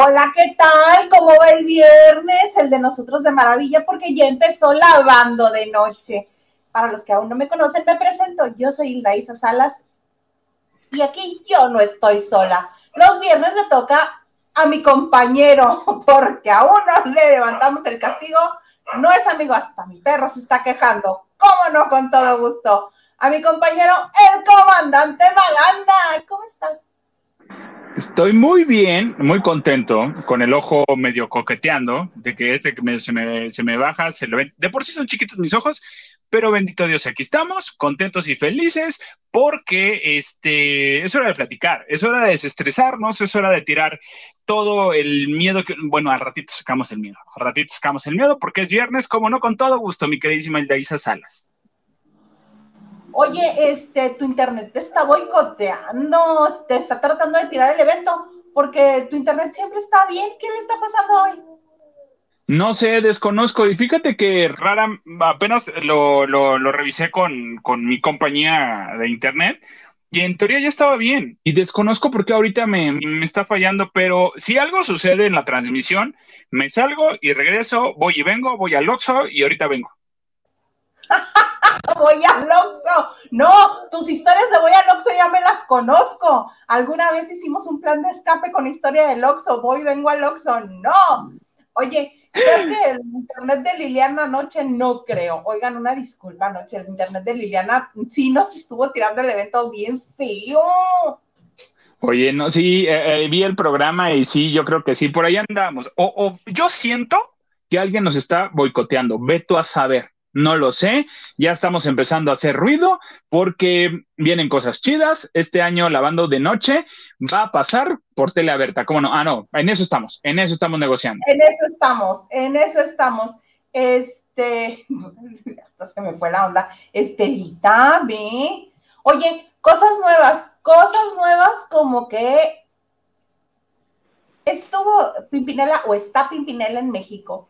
Hola, ¿qué tal? ¿Cómo va el viernes? El de nosotros de maravilla, porque ya empezó lavando de noche. Para los que aún no me conocen, me presento. Yo soy Hilda Isa Salas y aquí yo no estoy sola. Los viernes le toca a mi compañero, porque a uno le levantamos el castigo. No es amigo, hasta mi perro se está quejando. ¿Cómo no? Con todo gusto. A mi compañero, el comandante Maganda. ¿Cómo estás? Estoy muy bien, muy contento, con el ojo medio coqueteando, de que este que se, me, se me baja, se lo ven. De por sí son chiquitos mis ojos, pero bendito Dios, aquí estamos, contentos y felices, porque este, es hora de platicar, es hora de desestresarnos, es hora de tirar todo el miedo que, bueno, al ratito sacamos el miedo, al ratito sacamos el miedo, porque es viernes, como no, con todo gusto, mi queridísima Isa Salas. Oye, este, tu internet te está boicoteando, te está tratando de tirar el evento, porque tu internet siempre está bien. ¿Qué le está pasando hoy? No sé, desconozco. Y fíjate que rara, apenas lo, lo, revisé con, con, mi compañía de internet y en teoría ya estaba bien. Y desconozco por qué ahorita me, me, está fallando, pero si algo sucede en la transmisión, me salgo y regreso, voy y vengo, voy al Oxxo y ahorita vengo. voy al Oxxo. No, tus historias de voy al Oxxo ya me las conozco. Alguna vez hicimos un plan de escape con historia del Oxxo. Voy, vengo al Oxxo. No. Oye, creo que el internet de Liliana anoche no creo. Oigan, una disculpa anoche. El internet de Liliana sí nos estuvo tirando el evento bien feo. Oye, no, sí, eh, eh, vi el programa y sí, yo creo que sí, por ahí andamos. O, o yo siento que alguien nos está boicoteando. Ve tú a saber. No lo sé, ya estamos empezando a hacer ruido porque vienen cosas chidas. Este año lavando de noche va a pasar por tele abierta. ¿Cómo no? Ah, no, en eso estamos, en eso estamos negociando. En eso estamos, en eso estamos. Este, se me fue la onda. Estelita, ve. Oye, cosas nuevas, cosas nuevas como que estuvo Pimpinela o está Pimpinela en México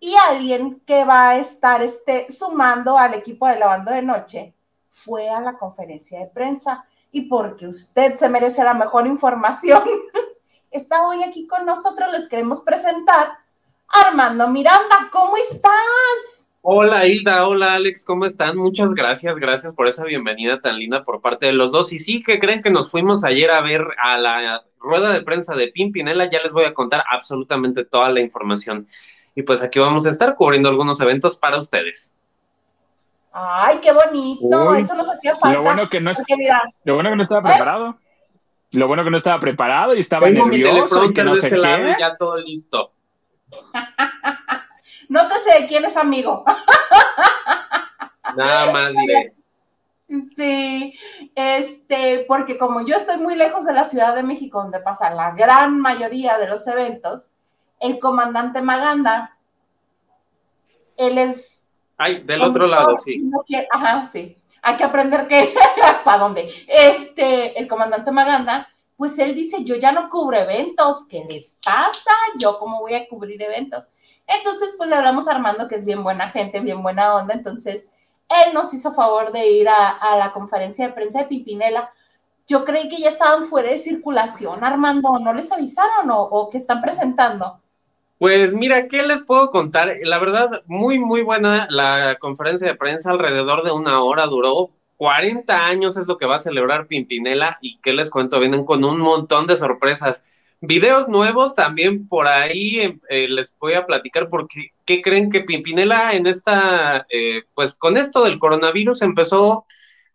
y alguien que va a estar este, sumando al equipo de lavando de noche fue a la conferencia de prensa. Y porque usted se merece la mejor información, está hoy aquí con nosotros, les queremos presentar Armando Miranda, ¿cómo estás? Hola Hilda, hola Alex, ¿cómo están? Muchas gracias, gracias por esa bienvenida tan linda por parte de los dos. Y sí, que creen que nos fuimos ayer a ver a la rueda de prensa de Pimpinela, ya les voy a contar absolutamente toda la información y pues aquí vamos a estar cubriendo algunos eventos para ustedes. Ay, qué bonito, eso nos hacía falta. Lo bueno que no, lo bueno que no estaba ¿Eh? preparado. Lo bueno que no estaba preparado y estaba Tengo nervioso y que no de este lado y ya todo listo. Nótese de quién es amigo. Nada más diré. Sí, este, porque como yo estoy muy lejos de la Ciudad de México, donde pasa la gran mayoría de los eventos, el comandante Maganda, él es... Ay, del otro lado, sí. ajá, sí. Hay que aprender que, ¿para dónde? Este, el comandante Maganda, pues él dice, yo ya no cubro eventos, ¿qué les pasa? ¿Yo cómo voy a cubrir eventos? Entonces, pues le hablamos a Armando, que es bien buena gente, bien buena onda, entonces él nos hizo favor de ir a, la conferencia de prensa de Pipinela. Yo creí que ya estaban fuera de circulación, Armando, ¿no les avisaron o, o que están presentando? Pues mira, ¿qué les puedo contar? La verdad, muy, muy buena la conferencia de prensa, alrededor de una hora duró. 40 años es lo que va a celebrar Pimpinela y qué les cuento, vienen con un montón de sorpresas. Videos nuevos también por ahí em, eh, les voy a platicar porque ¿qué creen que Pimpinela en esta, eh, pues con esto del coronavirus empezó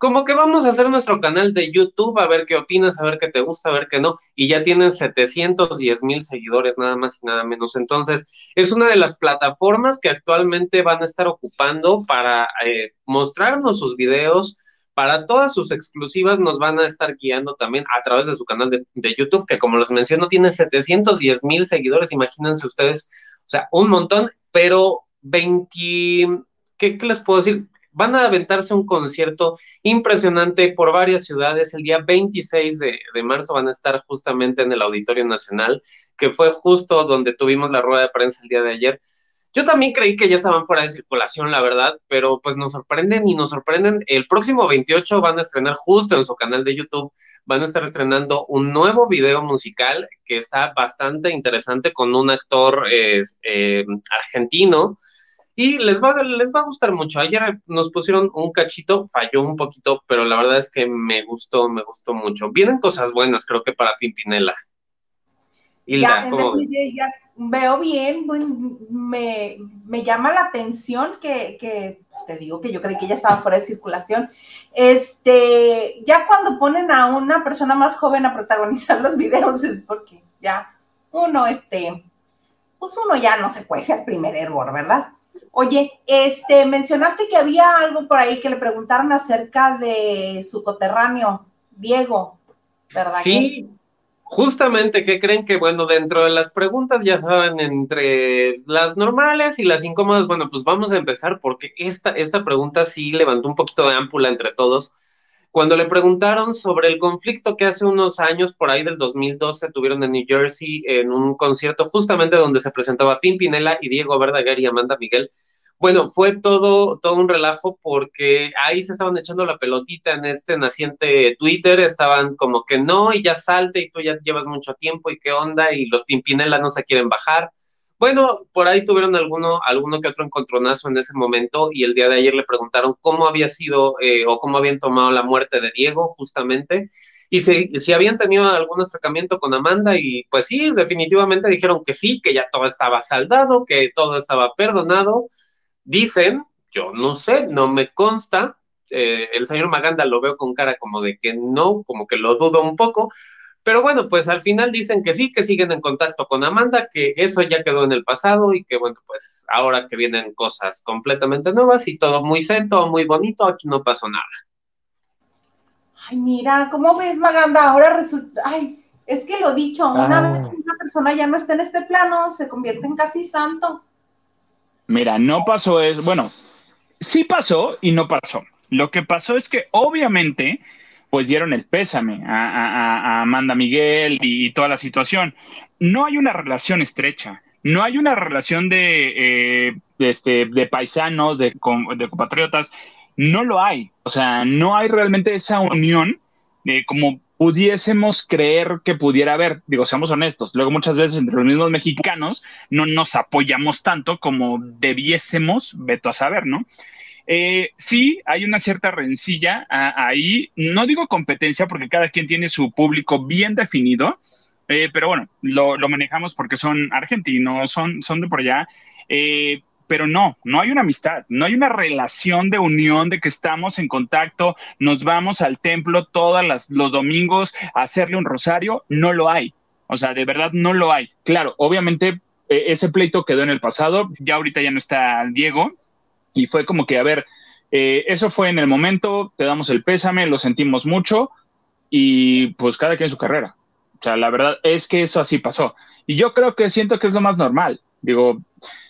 como que vamos a hacer nuestro canal de YouTube, a ver qué opinas, a ver qué te gusta, a ver qué no, y ya tienen 710 mil seguidores, nada más y nada menos. Entonces, es una de las plataformas que actualmente van a estar ocupando para eh, mostrarnos sus videos, para todas sus exclusivas nos van a estar guiando también a través de su canal de, YouTube, que como les menciono, tiene 710 mil seguidores, imagínense ustedes, o sea, un montón, pero 20, ¿qué, ¿qué les puedo decir? Van a aventarse un concierto impresionante por varias ciudades. El día 26 de, marzo van a estar justamente en el Auditorio Nacional, que fue justo donde tuvimos la rueda de prensa el día de ayer. Yo también creí que ya estaban fuera de circulación, la verdad, pero pues nos sorprenden y nos sorprenden. El próximo 28 van a estrenar justo en su canal de YouTube, van a estar estrenando un nuevo video musical que está bastante interesante con un actor eh, argentino y les va, les va a gustar mucho. Ayer nos pusieron un cachito, falló un poquito, pero la verdad es que me gustó, me gustó mucho. Vienen cosas buenas, creo que para Pimpinela. Hilda, ¿cómo veo bien, me, llama la atención que, pues, te digo que yo creí que ya estaba fuera de circulación. Este, ya cuando ponen a una persona más joven a protagonizar los videos es porque ya uno, este, pues uno ya no se puede ser primer error, ¿verdad? Oye, este, mencionaste que había algo por ahí que le preguntaron acerca de su coterráneo, Diego, ¿verdad? Sí, justamente, ¿qué creen que, bueno, dentro de las preguntas, ya saben, entre las normales y las incómodas, bueno, pues vamos a empezar porque esta, esta pregunta sí levantó un poquito de ámpula entre todos. Cuando le preguntaron sobre el conflicto que hace unos años, por ahí del 2012, tuvieron en New Jersey en un concierto justamente donde se presentaba Pimpinela y Diego Verdaguer y Amanda Miguel, bueno, fue todo, todo un relajo porque ahí se estaban echando la pelotita en este naciente Twitter, estaban como que no, y ya salte, y tú ya llevas mucho tiempo, y qué onda, y los Pimpinela no se quieren bajar. Bueno, por ahí tuvieron alguno, alguno que otro encontronazo en ese momento, y el día de ayer le preguntaron cómo había sido eh, o cómo habían tomado la muerte de Diego, justamente, y si, si, habían tenido algún acercamiento con Amanda y pues sí, definitivamente dijeron que sí, que ya todo estaba saldado, que todo estaba perdonado. Dicen, yo no sé, no me consta, eh, el señor Maganda lo veo con cara como de que no, como que lo dudo un poco, pero bueno, pues al final dicen que sí, que siguen en contacto con Amanda, que eso ya quedó en el pasado y que bueno, pues ahora que vienen cosas completamente nuevas y todo muy sento, muy bonito, aquí no pasó nada. Ay, mira, ¿cómo ves, Maganda? Ahora resulta, ay, es que lo dicho, una ah. vez que una persona ya no está en este plano, se convierte en casi santo. Mira, no pasó eso. Bueno, sí pasó y no pasó. Lo que pasó es que obviamente, pues dieron el pésame a, Amanda Miguel y, toda la situación. No hay una relación estrecha, no hay una relación de, eh, este, de paisanos, de, de, compatriotas, no lo hay. O sea, no hay realmente esa unión eh, como pudiésemos creer que pudiera haber. Digo, seamos honestos, luego muchas veces entre los mismos mexicanos no nos apoyamos tanto como debiésemos, veto a saber, ¿no? Eh, sí, hay una cierta rencilla ahí, no digo competencia porque cada quien tiene su público bien definido, eh, pero bueno, lo, manejamos porque son argentinos, son, de por allá. Eh, pero no, no hay una amistad, no hay una relación de unión de que estamos en contacto, nos vamos al templo todos los domingos a hacerle un rosario, no lo hay. O sea, de verdad no lo hay. Claro, obviamente e, ese pleito quedó en el pasado, ya ahorita ya no está Diego y fue como que, a ver, eh, eso fue en el momento, te damos el pésame, lo sentimos mucho y pues cada quien su carrera. O sea, la verdad es que eso así pasó. Y yo creo que siento que es lo más normal. Digo,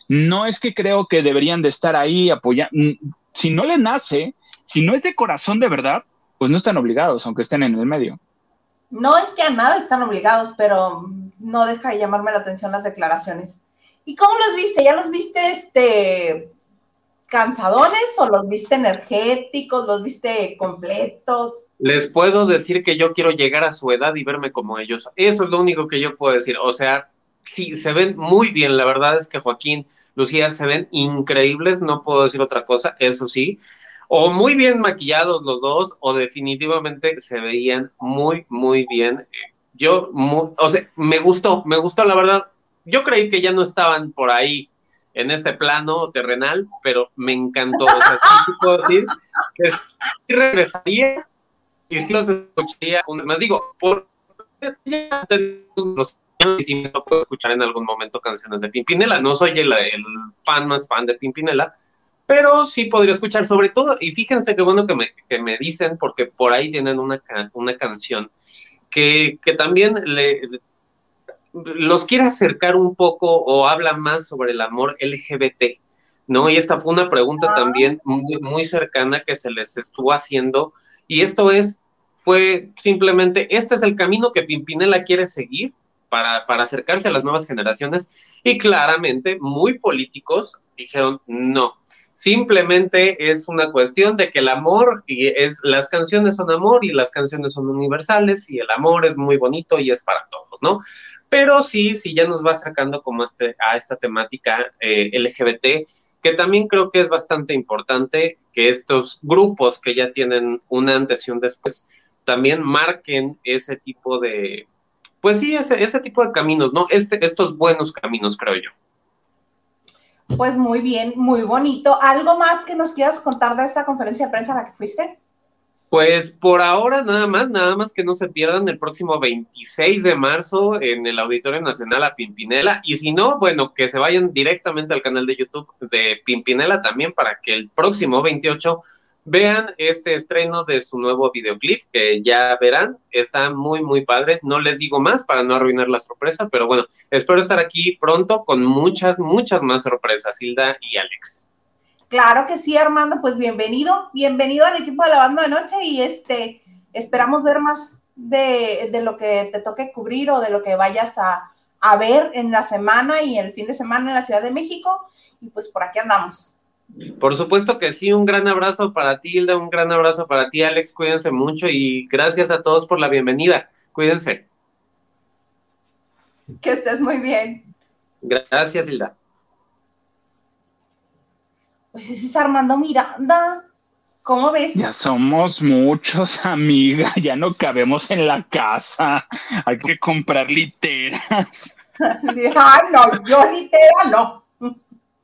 no es que creo que deberían de estar ahí apoyando. Mm, si no le nace, si no es de corazón de verdad, pues no están obligados, aunque estén en el medio. No es que a nada están obligados, pero no deja de llamarme la atención las declaraciones. ¿Y cómo los viste? ¿Ya los viste este cansadones o los viste energéticos, los viste completos? Les puedo decir que yo quiero llegar a su edad y verme como ellos. Eso es lo único que yo puedo decir. O sea, sí, se ven muy bien. La verdad es que Joaquín, Lucía, se ven increíbles, no puedo decir otra cosa, eso sí. O muy bien maquillados los dos, o definitivamente se veían muy, muy bien. Yo, o sea, me gustó, me gustó, la verdad. Yo creí que ya no estaban por ahí en este plano terrenal, pero me encantó. O sea, sí puedo decir que sí regresaría y sí los escucharía un más. Digo, por ya y si me puedo escuchar en algún momento canciones de Pimpinela. No soy el, fan más fan de Pimpinela, pero sí podría escuchar sobre todo, y fíjense qué bueno que me, que me dicen, porque por ahí tienen una, una canción que, que también le, los quiere acercar un poco o habla más sobre el amor LGBT, ¿no? Y esta fue una pregunta ah. también muy, muy cercana que se les estuvo haciendo, y esto es, fue simplemente, este es el camino que Pimpinela quiere seguir, para, para acercarse a las nuevas generaciones y claramente muy políticos dijeron no. Simplemente es una cuestión de que el amor y es las canciones son amor y las canciones son universales y el amor es muy bonito y es para todos, ¿no? Pero sí, sí ya nos va sacando como este, a esta temática eh, LGBT, que también creo que es bastante importante que estos grupos que ya tienen una antes y un después también marquen ese tipo de, pues sí, ese, ese tipo de caminos, ¿no? Este, estos buenos caminos, creo yo. Pues muy bien, muy bonito. ¿Algo más que nos quieras contar de esta conferencia de prensa a la que fuiste? Pues por ahora nada más, nada más que no se pierdan el próximo 26 de marzo en el Auditorio Nacional a Pimpinela. Y si no, bueno, que se vayan directamente al canal de YouTube de Pimpinela también para que el próximo 28 vean este estreno de su nuevo videoclip que ya verán. Está muy, muy padre. No les digo más para no arruinar la sorpresa, pero bueno, espero estar aquí pronto con muchas, muchas más sorpresas, Hilda y Alex. Claro que sí, Armando, pues bienvenido, bienvenido al equipo de la banda de noche y este, esperamos ver más de, lo que te toque cubrir o de lo que vayas a, a ver en la semana y el fin de semana en la Ciudad de México y pues por aquí andamos. Por supuesto que sí, un gran abrazo para ti, Hilda, un gran abrazo para ti, Alex, cuídense mucho y gracias a todos por la bienvenida, cuídense. Que estés muy bien. Gracias, Hilda. Pues ese es Armando Miranda. ¿Cómo ves? Ya somos muchos, amiga. Ya no cabemos en la casa. Hay que comprar literas. ah, no, yo litera no.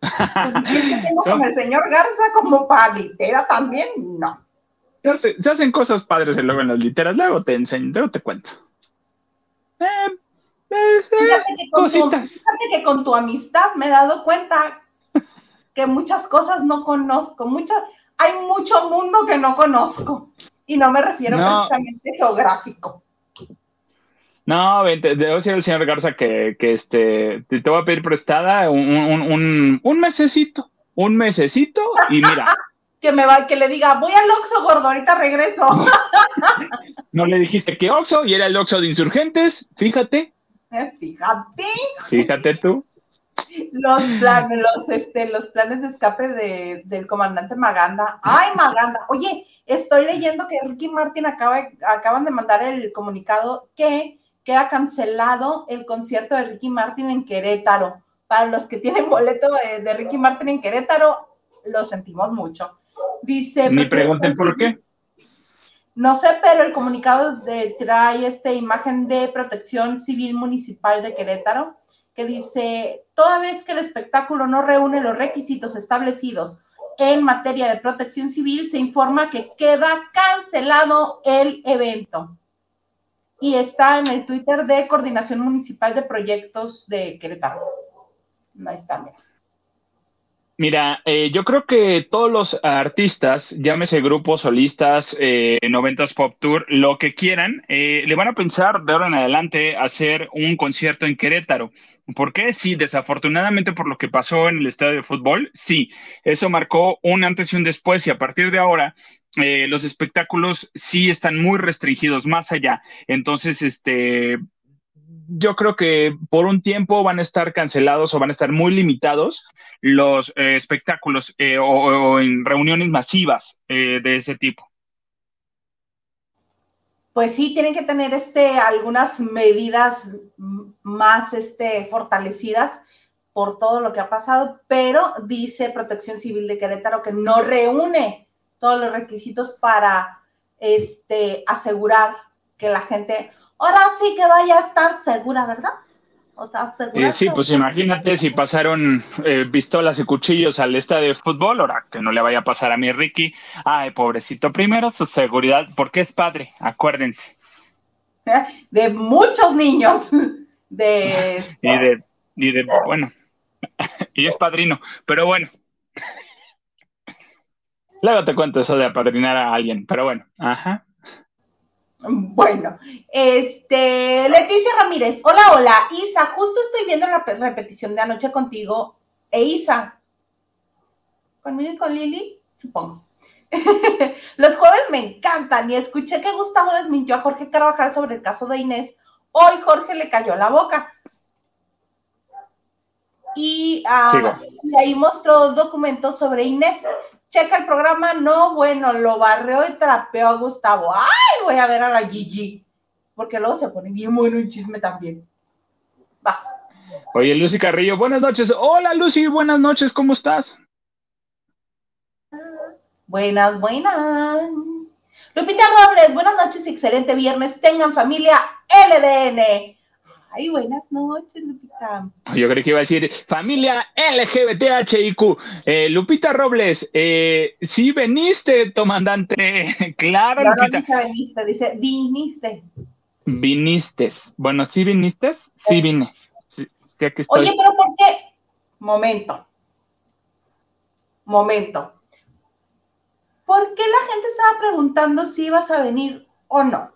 tengo con el señor Garza como para litera también, no. Se, hacen cosas padres luego en las literas, luego te enseño, luego te cuento. Eh, eh, eh fíjate, que con tu, fíjate que con tu amistad me he dado cuenta que muchas cosas no conozco, mucha, hay mucho mundo que no conozco y no me refiero precisamente geográfico. No, te, debo decir al señor Garza que, que este, te, voy a pedir prestada un, un, un, mesecito, un mesecito y mira. que me va, que le diga, voy al Oxxo, gordo, ahorita regreso. no le dijiste que Oxxo y era el Oxxo de insurgentes, fíjate. Eh, fíjate. Fíjate tú los planes, los, este, los planes de escape de, del comandante Maganda. ¡Ay, Maganda! Oye, estoy leyendo que Ricky Martin acaba, acaban de mandar el comunicado que queda cancelado el concierto de Ricky Martin en Querétaro. Para los que tienen boleto de, Ricky Martin en Querétaro, lo sentimos mucho. Dice. Ni pregunten por qué. No sé, pero el comunicado de, trae esta imagen de protección civil municipal de Querétaro que dice, toda vez que el espectáculo no reúne los requisitos establecidos en materia de protección civil, se informa que queda cancelado el evento. Y está en el Twitter de Coordinación Municipal de Proyectos de Querétaro. Ahí está, mira. Mira, eh, yo creo que todos los artistas, llámese grupos, solistas, eh, noventas pop tour, lo que quieran, eh, le van a pensar de ahora en adelante hacer un concierto en Querétaro. ¿Por qué? Sí, desafortunadamente por lo que pasó en el estadio de fútbol, sí, eso marcó un antes y un después y a partir de ahora los espectáculos sí están muy restringidos más allá. Entonces, este, yo creo que por un tiempo van a estar cancelados o van a estar muy limitados los eh, espectáculos eh, o, en reuniones masivas eh, de ese tipo. Pues sí, tienen que tener este, algunas medidas más este, fortalecidas por todo lo que ha pasado, pero dice Protección Civil de Querétaro que no reúne todos los requisitos para este, asegurar que la gente ahora sí que vaya a estar segura, ¿verdad? O sea, segura. sí, pues imagínate si pasaron eh, pistolas y cuchillos al estadio de fútbol, ahora que no le vaya a pasar a mi Ricky. Ay, pobrecito, primero su seguridad, porque es padre, acuérdense. De muchos niños. De... y de, y de, bueno, y es padrino, pero bueno. Luego te cuento eso de apadrinar a alguien, pero bueno, ajá. Bueno, este, Leticia Ramírez, hola, hola, Isa, justo estoy viendo la repetición de anoche contigo, e Isa, conmigo y con Lili, supongo. Los jueves me encantan y escuché que Gustavo desmintió a Jorge Carvajal sobre el caso de Inés. Hoy Jorge le cayó la boca. Y, ah, y ahí mostró documentos sobre Inés. Checa el programa, no, bueno, lo barreó y trapeó a Gustavo. ¡Ay! Voy a ver a la Gigi. Porque luego se pone bien bueno un chisme también. Vas. Oye, Lucy Carrillo, buenas noches. Hola, Lucy, buenas noches, ¿cómo estás? Buenas, buenas. Lupita Robles, buenas noches, excelente viernes. Tengan familia LDN. Ay, buenas noches, Lupita. Yo creo que iba a decir familia LGBTHIQ. Eh, Lupita Robles, eh, sí veniste, comandante. claro, no, Lupita. No veniste, dice viniste. Viniste. Bueno, ¿sí viniste? Sí vine. Oye, pero ¿por qué? Momento. Momento. ¿Por qué la gente estaba preguntando si ibas a venir o no?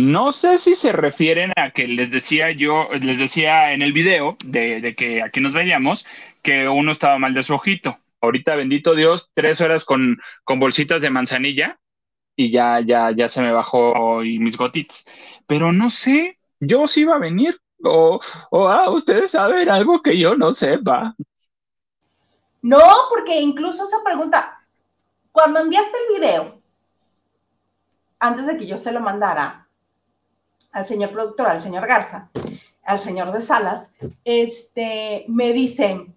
No sé si se refieren a que les decía yo, les decía en el video de, que aquí nos veíamos, que uno estaba mal de su ojito. Ahorita, bendito Dios, tres horas con, con bolsitas de manzanilla y ya, ya, ya se me bajó y mis gotitas. Pero no sé, yo sí iba a venir. O, o ah, ustedes saben algo que yo no sepa. No, porque incluso esa pregunta, cuando enviaste el video, antes de que yo se lo mandara al señor productor, al señor Garza, al señor de Salas, este, me dicen,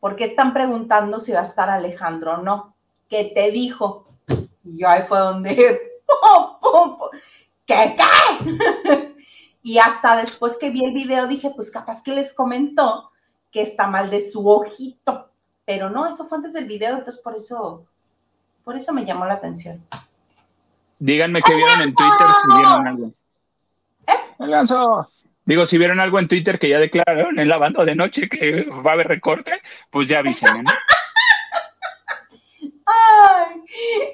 ¿por qué están preguntando si va a estar Alejandro o no? ¿Qué te dijo? Y ahí fue donde, ¿qué qué? y hasta después que vi el video dije, pues capaz que les comentó que está mal de su ojito, pero no, eso fue antes del video, entonces por eso, por eso me llamó la atención. Díganme qué vieron en Twitter si vieron algo. ¿Eh? Digo, si vieron algo en Twitter que ya declararon en la banda de noche que va a haber recorte, pues ya avisen, ¿no? Ay,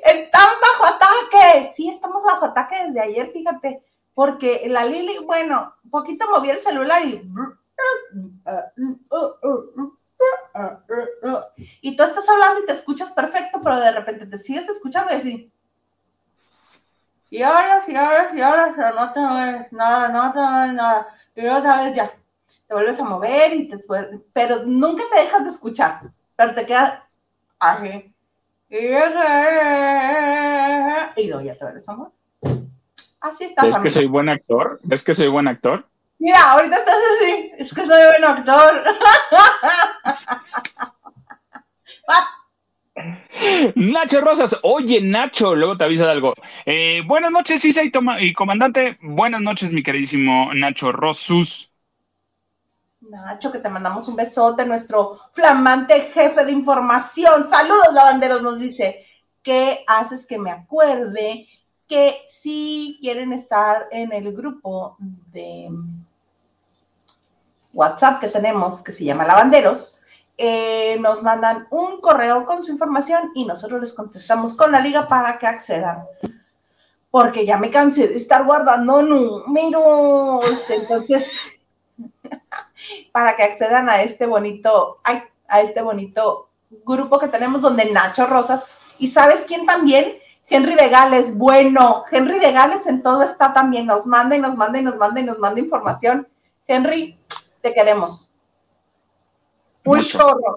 están bajo ataque. Sí, estamos bajo ataque desde ayer, fíjate, porque la Lili, bueno, poquito moví el celular y. Y tú estás hablando y te escuchas perfecto, pero de repente te sigues escuchando y así. Y ahora, y ahora, y ahora, pero no te mueves, nada, no te mueves, nada. Y otra vez ya, te vuelves a mover y te pero nunca te dejas de escuchar, pero te queda así. Y luego ya te ves, amor. Así estás. ¿Es que soy buen actor? ¿Es que soy buen actor? Mira, ahorita estás así. Es que soy buen actor. Vas. Nacho Rosas, oye Nacho, luego te aviso de algo. Eh, buenas noches, Isa y, y comandante. Buenas noches, mi queridísimo Nacho Rosus. Nacho, que te mandamos un besote, nuestro flamante jefe de información. Saludos, lavanderos, nos dice. ¿Qué haces que me acuerde que si quieren estar en el grupo de WhatsApp que tenemos, que se llama Lavanderos, eh, nos mandan un correo con su información y nosotros les contestamos con la liga para que accedan. Porque ya me cansé de estar guardando números. Entonces, para que accedan a este bonito, a este bonito grupo que tenemos donde Nacho Rosas. ¿Y sabes quién también? Henry de Gales, bueno, Henry de Gales en todo está también, nos manda y nos manda y nos manda y nos manda información. Henry, te queremos. Un chorro.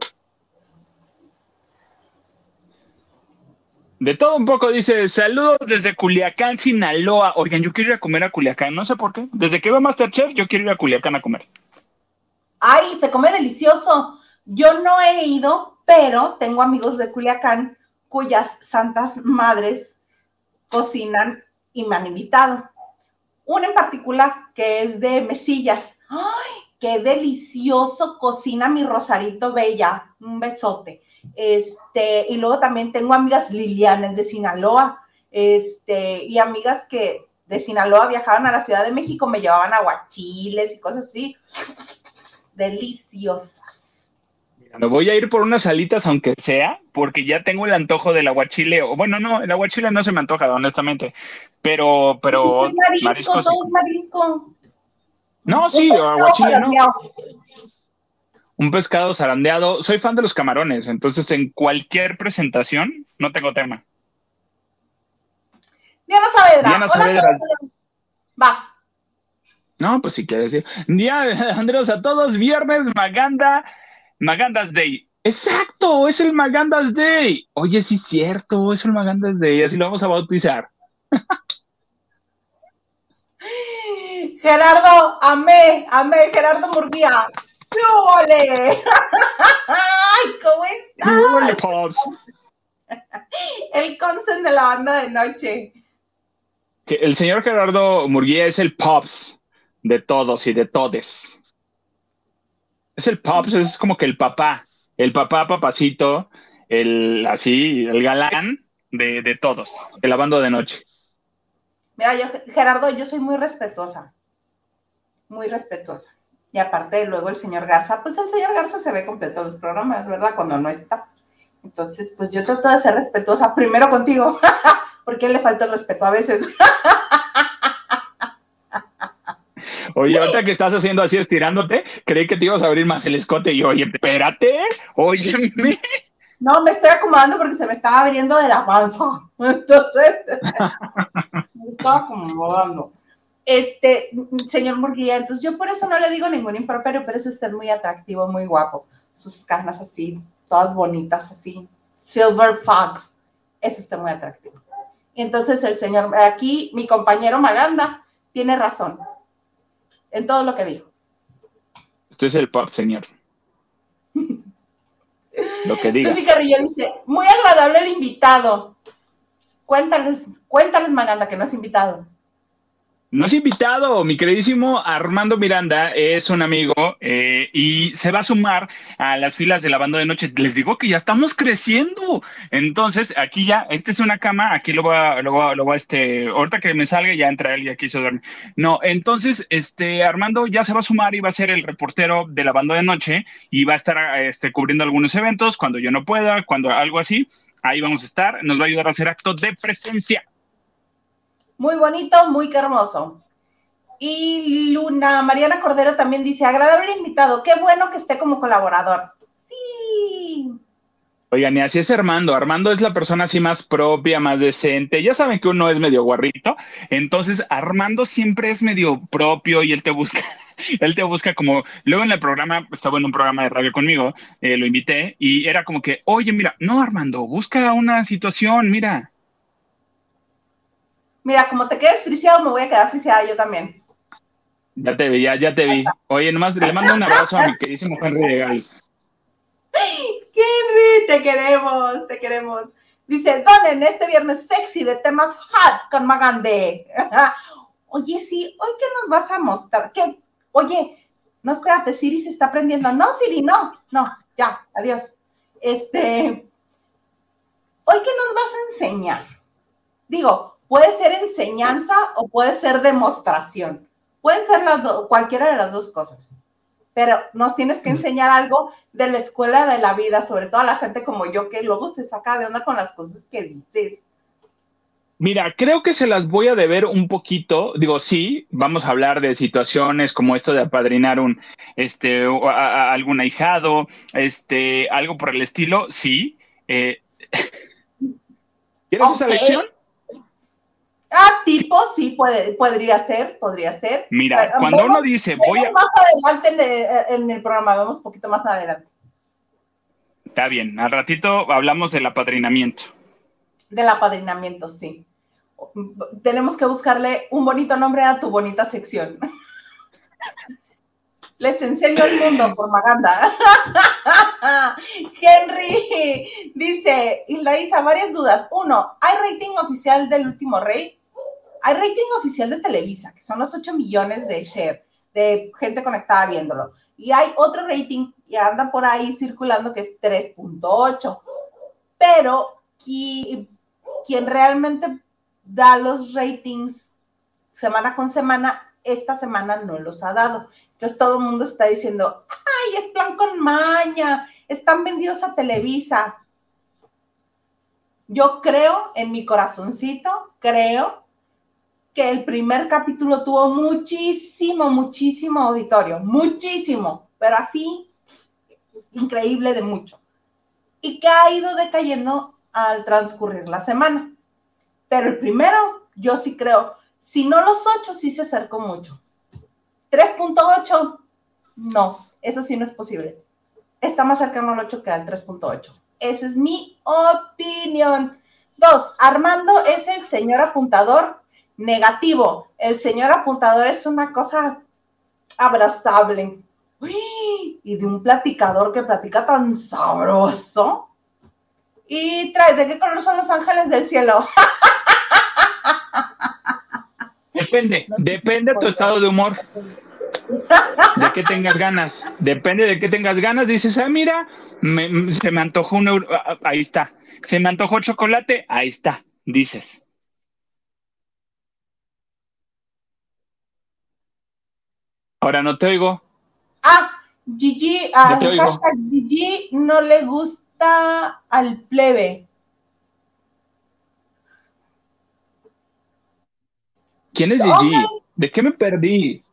De todo un poco dice, saludos desde Culiacán, Sinaloa. Oigan, yo quiero ir a comer a Culiacán, no sé por qué. Desde que veo Masterchef, yo quiero ir a Culiacán a comer. Ay, se come delicioso. Yo no he ido, pero tengo amigos de Culiacán cuyas santas madres cocinan y me han invitado. Una en particular que es de mesillas. ¡Ay, qué delicioso cocina mi Rosarito Bella! Un besote. Este, y luego también tengo amigas Lilianes de Sinaloa, este, y amigas que de Sinaloa viajaban a la Ciudad de México, me llevaban aguachiles y cosas así deliciosas. Me voy a ir por unas alitas, aunque sea, porque ya tengo el antojo del aguachile. O bueno, no, el aguachile no se me antoja, honestamente. Pero, pero. Es marisco, todo es marisco. No, sí, aguachile no. Un pescado zarandeado. Soy fan de los camarones, entonces en cualquier presentación no tengo tema. Diana Saavedra. Diana Saavedra. Vas. No, pues si quieres decir. Día, Andreos, a todos, viernes, Maganda, Magandas Day. Exacto, es el Magandas Day. Oye, sí es cierto, es el Magandas Day, así lo vamos a bautizar. Gerardo, amé, amé, Gerardo Murguía. ¡Ole! ¡Ay, cómo estás! El consen de la banda de noche. El señor Gerardo Murguía es el Pops de todos y de todes. Es el Pops, es como que el papá, el papá papacito, el así, el galán de, de todos, de la banda de noche. Mira, yo, Gerardo, yo soy muy respetuosa, muy respetuosa. Y aparte, luego el señor Garza, pues el señor Garza se ve completo los programas, ¿verdad? Cuando no está. Entonces, pues yo trato de ser respetuosa primero contigo, porque le falta el respeto a veces. Oye, ahorita que estás haciendo así, estirándote, creí que te ibas a abrir más el escote y oye, espérate, óyeme. No, me estoy acomodando porque se me estaba abriendo de la panza. Entonces, me estaba acomodando. Este, señor Murguía, entonces yo por eso no le digo ningún improperio, pero es usted muy atractivo, muy guapo. Sus canas así, todas bonitas así. Silver Fox, es usted muy atractivo. Entonces el señor, aquí mi compañero Maganda tiene razón en todo lo que dijo. Esto es el pop, señor. lo que diga. Lucy Carrillo dice, muy agradable el invitado. Cuéntales, cuéntales, Maganda, que no es invitado. No es invitado, mi queridísimo Armando Miranda es un amigo eh, y se va a sumar a las filas de la banda de noche. Les digo que ya estamos creciendo. Entonces, aquí ya, esta es una cama, aquí lo voy a, lo voy a, lo voy a este, ahorita que me salga ya entra él y aquí se duerme. No, entonces, este, Armando ya se va a sumar y va a ser el reportero de la banda de noche y va a estar este, cubriendo algunos eventos cuando yo no pueda, cuando algo así. Ahí vamos a estar, nos va a ayudar a hacer actos de presencia. Muy bonito, muy hermoso. Y Luna, Mariana Cordero también dice, agradable invitado, qué bueno que esté como colaborador. Sí. Oigan, y así es Armando. Armando es la persona así más propia, más decente. Ya saben que uno es medio guarrito. Entonces, Armando siempre es medio propio y él te busca, él te busca como, luego en el programa, estaba en un programa de radio conmigo, eh, lo invité y era como que, oye, mira, no, Armando, busca una situación, mira. Mira, como te quedes friciado, me voy a quedar friciada yo también. Ya te vi, ya, ya te vi. Oye, nomás le mando un abrazo a mi queridísimo Henry de Gales. Henry, te queremos, te queremos. Dice, Donen, este viernes sexy de temas hot con Magande. Oye, sí, ¿hoy qué nos vas a mostrar? ¿Qué? Oye, no, espérate, Siri se está aprendiendo. No, Siri, no, no, ya, adiós. Este, ¿hoy qué nos vas a enseñar? Digo, Puede ser enseñanza o puede ser demostración. Pueden ser las cualquiera de las dos cosas. Pero nos tienes que enseñar algo de la escuela de la vida, sobre todo a la gente como yo que luego se saca de onda con las cosas que dices. Mira, creo que se las voy a deber un poquito. Digo, sí, vamos a hablar de situaciones como esto de apadrinar un, este, a, algún ahijado, este, algo por el estilo, sí. Eh, ¿Quieres esa lección? Ah, tipo, sí, puede, podría ser, podría ser. Mira, cuando uno dice, voy a... Más adelante en el, programa, vamos un poquito más adelante. Está bien, al ratito hablamos del apadrinamiento. Del apadrinamiento, sí. Tenemos que buscarle un bonito nombre a tu bonita sección. Les enseño el mundo por Maganda. Henry dice, Hilda varias dudas. Uno, ¿hay rating oficial del último rey? Hay rating oficial de Televisa, que son los 8 millones de share, de gente conectada viéndolo. Y hay otro rating que anda por ahí circulando que es 3.8. Pero quien realmente da los ratings semana con semana, esta semana no los ha dado. Entonces todo el mundo está diciendo, ay, es plan con maña, están vendidos a Televisa. Yo creo en mi corazoncito, creo que el primer capítulo tuvo muchísimo, muchísimo auditorio, muchísimo, pero así, increíble de mucho. Y que ha ido decayendo al transcurrir la semana. Pero el primero, yo sí creo, si no los ocho, sí se acercó mucho. 3.8, no, eso sí no es posible. Está más cercano al 8 que al 3.8. Esa es mi opinión. Dos, Armando es el señor apuntador negativo. El señor apuntador es una cosa abrazable. y de un platicador que platica tan sabroso. Y traes, ¿de qué color son los ángeles del cielo? Depende, depende de tu estado de humor. De qué tengas ganas. Depende de qué tengas ganas. Dices, ah, mira, se me antojó un euro. Ah, ah, ahí está. Se me antojó chocolate. Ahí está. Dices. Ahora no te oigo. Ah, Gigi, ah, Gigi no le gusta al plebe. ¿Quién es Gigi? ¿De qué me perdí?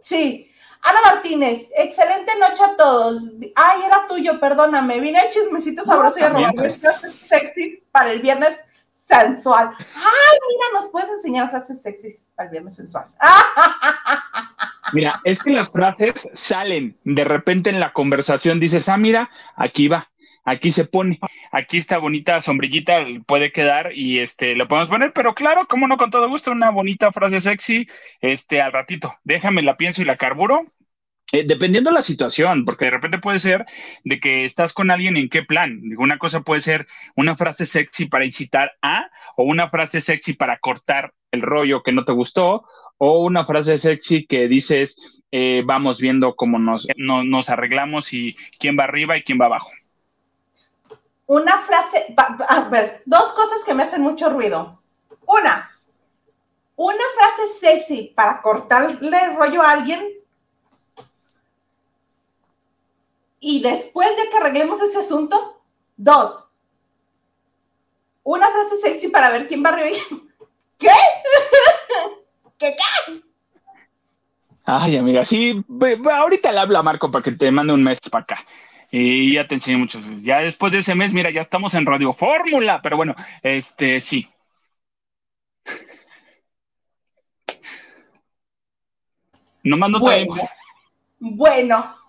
Sí. Ana Martínez, excelente noche a todos. Ay, era tuyo, perdóname. Vine el chismecito sabroso y a robar frases sexys para el viernes sensual. Ay, mira, nos puedes enseñar frases sexys para el viernes sensual. Mira, es que las frases salen de repente en la conversación. Dices, ah, mira, aquí va aquí se pone, aquí esta bonita sombrillita puede quedar y este lo podemos poner, pero claro, como no con todo gusto, una bonita frase sexy, este al ratito, déjame la pienso y la carburo. Eh, dependiendo de la situación, porque de repente puede ser de que estás con alguien en qué plan. Una cosa puede ser una frase sexy para incitar a, o una frase sexy para cortar el rollo que no te gustó, o una frase sexy que dices, eh, vamos viendo cómo nos, nos arreglamos y quién va arriba y quién va abajo una frase, a ver, dos cosas que me hacen mucho ruido. Una, una frase sexy para cortarle el rollo a alguien. Y después de que arreglemos ese asunto, dos, una frase sexy para ver quién va a reír. ¿Qué? Ay, amiga, sí, ahorita le hablo a Marco para que te mande un mes para acá. Y ya te enseñé muchas veces. Ya después de ese mes, mira, ya estamos en Radio Fórmula, pero bueno, este sí. Nomás no bueno, Bueno.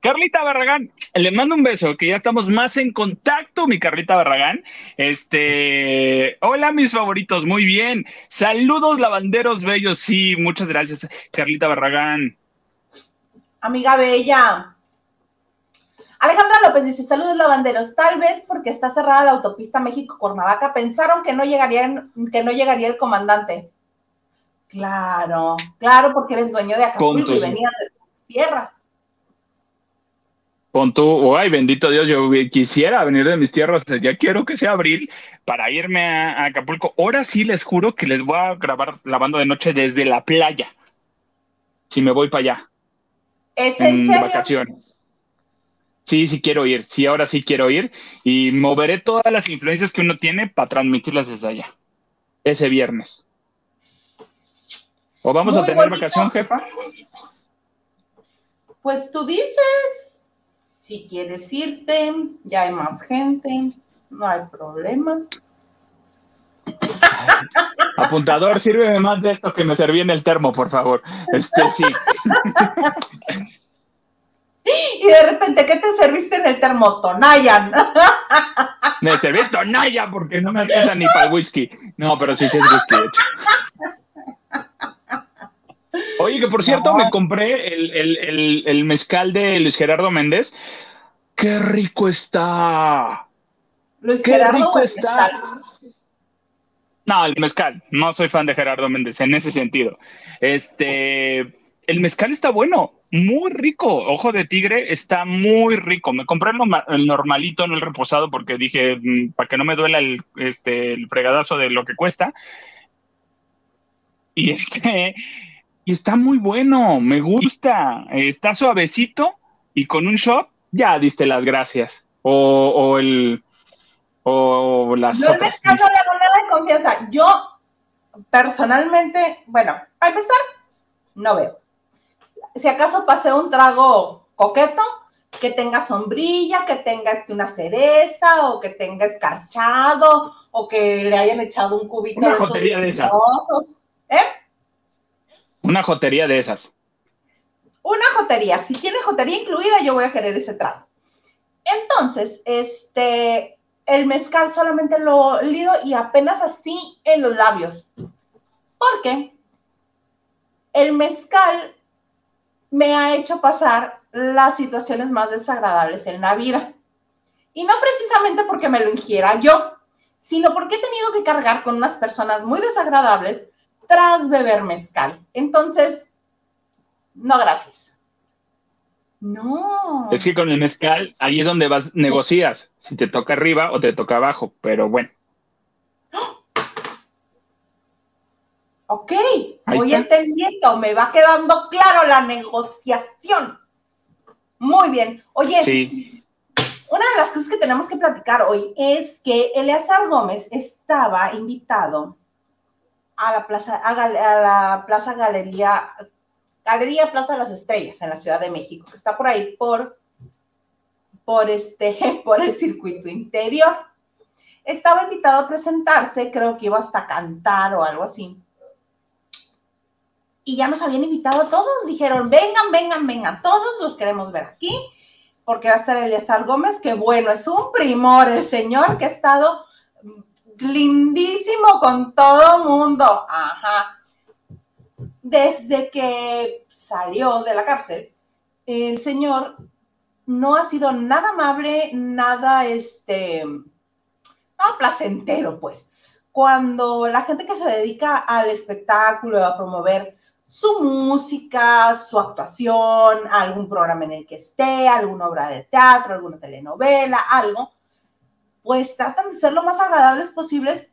Carlita Barragán, le mando un beso, que ya estamos más en contacto, mi Carlita Barragán. Este, hola mis favoritos, muy bien. Saludos lavanderos bellos, sí, muchas gracias, Carlita Barragán. Amiga bella, Alejandra López dice, saludos lavanderos, tal vez porque está cerrada la autopista México-Cuernavaca, pensaron que no, llegaría, que no llegaría el comandante. Claro, claro, porque eres dueño de Acapulco y venías de tus tierras. Pon tú, ay, bendito Dios, yo quisiera venir de mis tierras, ya quiero que sea abril para irme a, Acapulco. Ahora sí les juro que les voy a grabar lavando de noche desde la playa, si me voy para allá. ¿Es en, en vacaciones. Sí, sí quiero ir, sí, ahora sí quiero ir y moveré todas las influencias que uno tiene para transmitirlas desde allá, ese viernes. ¿O vamos a tener vacación, jefa? Pues tú dices, si quieres irte, ya hay más gente, no hay problema. apuntador, sírveme más de esto que me serví en el termo, por favor. Este sí. Y de repente, ¿qué te serviste en el termo? Tonayan. Me serví Tonayan porque no me alcanza ni para el whisky. No, pero sí, sí es whisky, de hecho. Oye, que por cierto, me compré el, mezcal de Luis Gerardo Méndez. ¡Qué rico está! Luis ¡Qué rico está! No, el mezcal. No soy fan de Gerardo Méndez en ese sentido. Este, el mezcal está bueno muy rico. Ojo de tigre está muy rico. Me compré el, normalito, no el reposado, porque dije, mm, para que no me duela el, este, el fregadazo de lo que cuesta. Y este, y está muy bueno, me gusta. Está suavecito y con un shot ya diste las gracias. O, o el, o las. No, el mezcal no le hago nada de confianza. Yo, personalmente, bueno, a empezar, no veo si acaso pasé un trago coqueto, que tenga sombrilla, que tenga este, una cereza, o que tenga escarchado, o que le hayan echado un cubito de esos. De esas. ¿Eh? Una jotería de esas. Una jotería. Si tiene jotería incluida, yo voy a querer ese trago. Entonces, este, el mezcal solamente lo lido y apenas así en los labios. Porque el mezcal me ha hecho pasar las situaciones más desagradables en la vida. Y no precisamente porque me lo ingiera yo, sino porque he tenido que cargar con unas personas muy desagradables tras beber mezcal. Entonces, no, gracias. No. Es que con el mezcal, ahí es donde vas, negocias, si te toca arriba o te toca abajo, pero bueno. Ok, voy entendiendo, me va quedando claro la negociación. Muy bien. Oye, sí. una de las cosas que tenemos que platicar hoy es que Eleazar Gómez estaba invitado a la Plaza, a, la Plaza Galería, Galería Plaza de las Estrellas en la Ciudad de México, que está por ahí por, por, este, por el circuito interior. Estaba invitado a presentarse, creo que iba hasta cantar o algo así. Y ya nos habían invitado a todos, dijeron, vengan, vengan, vengan, todos los queremos ver aquí, porque va a estar Eliazar Gómez, que bueno, es un primor, el señor que ha estado lindísimo con todo mundo. Ajá. Desde que salió de la cárcel, el señor no ha sido nada amable, nada, este, nada placentero, pues. Cuando la gente que se dedica al espectáculo, a promover su música, su actuación, algún programa en el que esté, alguna obra de teatro, alguna telenovela, algo, pues tratan de ser lo más agradables posibles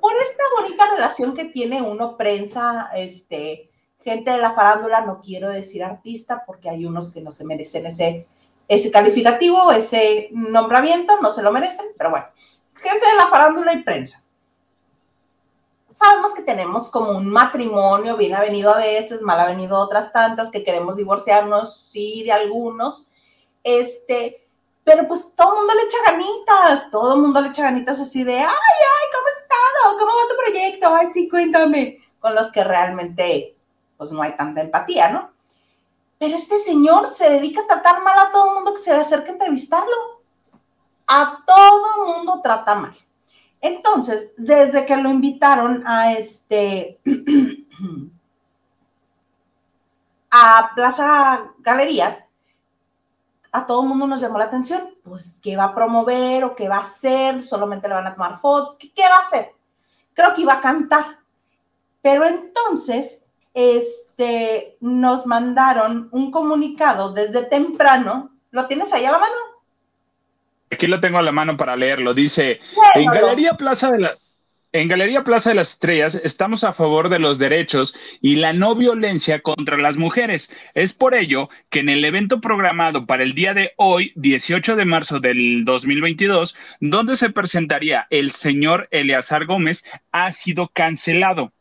por esta bonita relación que tiene uno, prensa, este, gente de la farándula, no quiero decir artista, porque hay unos que no se merecen ese, ese calificativo, ese nombramiento, no se lo merecen, pero bueno, gente de la farándula y prensa. Sabemos que tenemos como un matrimonio, bien ha venido a veces, mal ha venido otras tantas, que queremos divorciarnos, sí, de algunos, este, pero pues todo el mundo le echa ganitas, todo el mundo le echa ganitas así de, ay, ay, ¿cómo has estado? ¿Cómo va tu proyecto? Ay, sí, cuéntame, con los que realmente, pues no hay tanta empatía, ¿no? Pero este señor se dedica a tratar mal a todo el mundo que se le acerca a entrevistarlo. A todo el mundo trata mal. Entonces, desde que lo invitaron a este, a Plaza Galerías, a todo el mundo nos llamó la atención, pues, ¿qué va a promover o qué va a hacer? Solamente le van a tomar fotos, ¿qué, qué va a hacer? Creo que iba a cantar. Pero entonces, este, nos mandaron un comunicado desde temprano. ¿Lo tienes ahí a la mano? Aquí lo tengo a la mano para leerlo. Dice, en Galería Plaza de la... En Galería Plaza de las Estrellas estamos a favor de los derechos y la no violencia contra las mujeres. Es por ello que en el evento programado para el día de hoy, 18 de marzo del 2022, donde se presentaría el señor Eleazar Gómez, ha sido cancelado.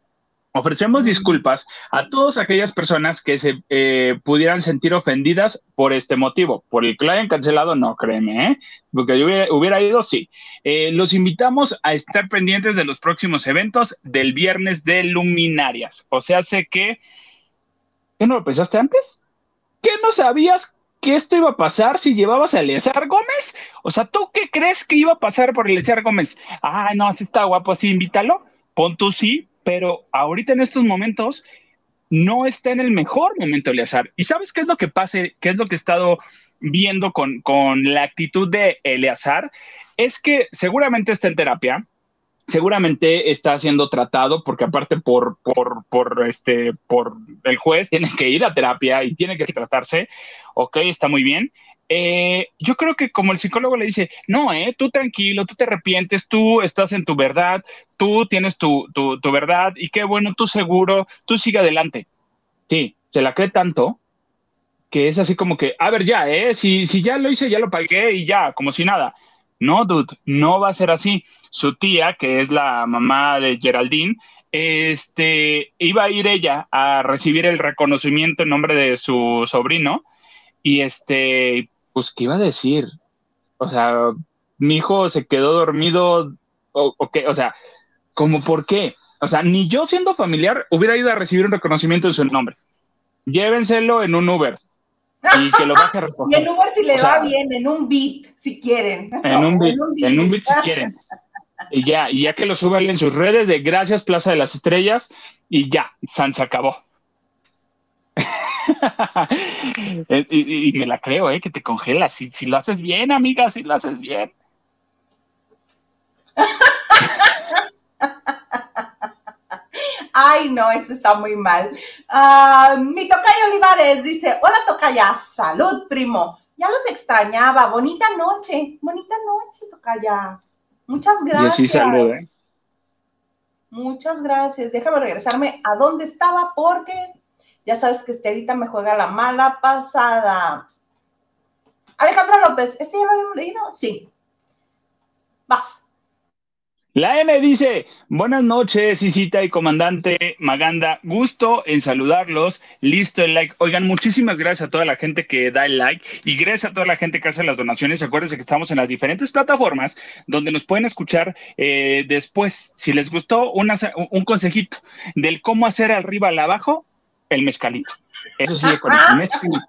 Ofrecemos disculpas a todas aquellas personas que se eh, pudieran sentir ofendidas por este motivo. Por el que lo hayan cancelado, no, créeme, ¿eh? porque yo hubiera, ido, sí. Eh, los invitamos a estar pendientes de los próximos eventos del viernes de luminarias. O sea, sé que... ¿Qué no lo pensaste antes? ¿Qué no sabías que esto iba a pasar si llevabas a Eleazar Gómez? O sea, ¿tú qué crees que iba a pasar por Eleazar Gómez? Ah, no, así está guapo, sí, invítalo. Pon tú sí, pero ahorita en estos momentos no está en el mejor momento Eleazar. ¿Y sabes qué es lo que pase, qué es lo que he estado viendo con, la actitud de Eleazar? Es que seguramente está en terapia, seguramente está siendo tratado porque aparte por, por, por, este, por el juez tiene que ir a terapia y tiene que tratarse, ok, está muy bien, eh, yo creo que como el psicólogo le dice, no, eh, tú tranquilo, tú te arrepientes, tú estás en tu verdad, tú tienes tu, tu, tu verdad y qué bueno, tú seguro, tú sigue adelante. Sí, se la cree tanto que es así como que, a ver, ya, ¿eh? Si, si ya lo hice, ya lo pagué y ya, como si nada. No, dude, no va a ser así. Su tía, que es la mamá de Geraldine, este, iba a ir ella a recibir el reconocimiento en nombre de su sobrino y este, pues, ¿qué iba a decir? O sea, mi hijo se quedó dormido, o, o, o sea, ¿cómo por qué? O sea, ni yo siendo familiar hubiera ido a recibir un reconocimiento en su nombre. Llévenselo en un Uber y que lo baje a recoger. Y en Uber si le va bien, en un beat, si quieren. En un beat, en un beat si quieren. Y ya, y ya que lo suban en sus redes de Gracias Plaza de las Estrellas y ya, San se acabó. y, me la creo, ¿eh? Que te congelas. Si, si lo haces bien, amiga, si lo haces bien. Ay, no, eso está muy mal. Ah, mi tocaya Olivares dice, hola tocaya, salud primo. Ya los extrañaba, bonita noche, bonita noche tocaya. Muchas gracias. ¿eh? Muchas gracias. Déjame regresarme a donde estaba porque ya sabes que Estelita me juega la mala pasada. Alejandra López, ¿ese ya lo habíamos leído? Sí. Vas. La N dice, buenas noches, Isita y comandante Maganda, gusto en saludarlos, listo el like. Oigan, muchísimas gracias a toda la gente que da el like y gracias a toda la gente que hace las donaciones. Acuérdense que estamos en las diferentes plataformas donde nos pueden escuchar eh, después. Si les gustó, un consejito del cómo hacer arriba al abajo el mezcalito. Eso sí, con el mezcalito.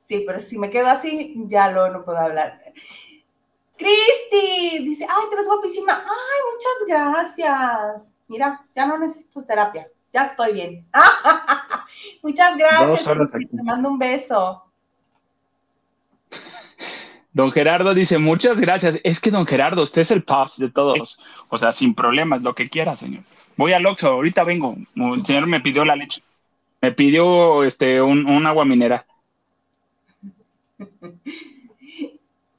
Sí, pero si me quedo así, ya lo no puedo hablar. Cristi dice, ay, te ves guapísima. Ay, muchas gracias. Mira, ya no necesito terapia. Ya estoy bien. muchas gracias. Te mando un beso. Don Gerardo dice, muchas gracias. Es que don Gerardo, usted es el pops de todos. O sea, sin problemas, lo que quiera, señor. Voy al Oxxo, ahorita vengo. El señor me pidió la leche. Me pidió este un, un agua minera.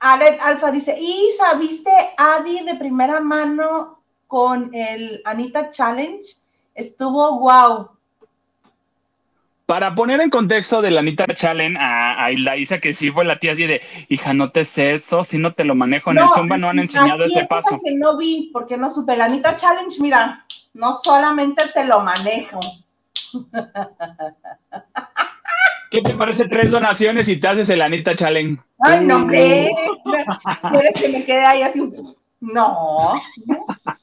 Alet Alfa dice, Isa, ¿viste Adi de primera mano con el Anita Challenge? Estuvo wow. Para poner en contexto de la Anita Challenge a, a Isa, que sí fue la tía así de, hija, no te sé eso, si no te lo manejo en el Zumba, no han enseñado ese paso. que no vi, porque no supe. La Anita Challenge, mira, no solamente te lo manejo. ¿Qué te parece tres donaciones y te haces el Anita Challenge? Ay, no, hombre. ¿Quieres que me quede ahí así? No.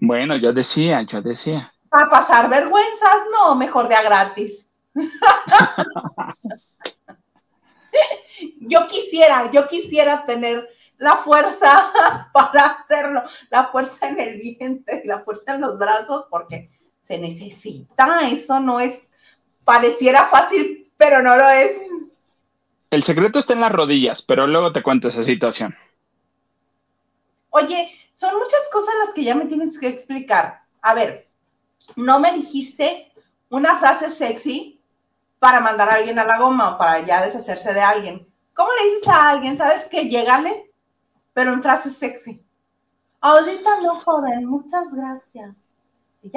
Bueno, yo decía, yo decía. Para pasar vergüenzas, no, mejor de a gratis. yo quisiera, yo quisiera tener la fuerza para hacerlo, la fuerza en el vientre, la fuerza en los brazos, porque se necesita, eso no es pareciera fácil, pero no lo es. El secreto está en las rodillas, pero luego te cuento esa situación. Oye, son muchas cosas las que ya me tienes que explicar. A ver, no me dijiste una frase sexy para mandar a alguien a la goma o para ya deshacerse de alguien. ¿Cómo le dices a alguien, sabes que llégale, pero en frase sexy? Ahorita no, joven, muchas gracias.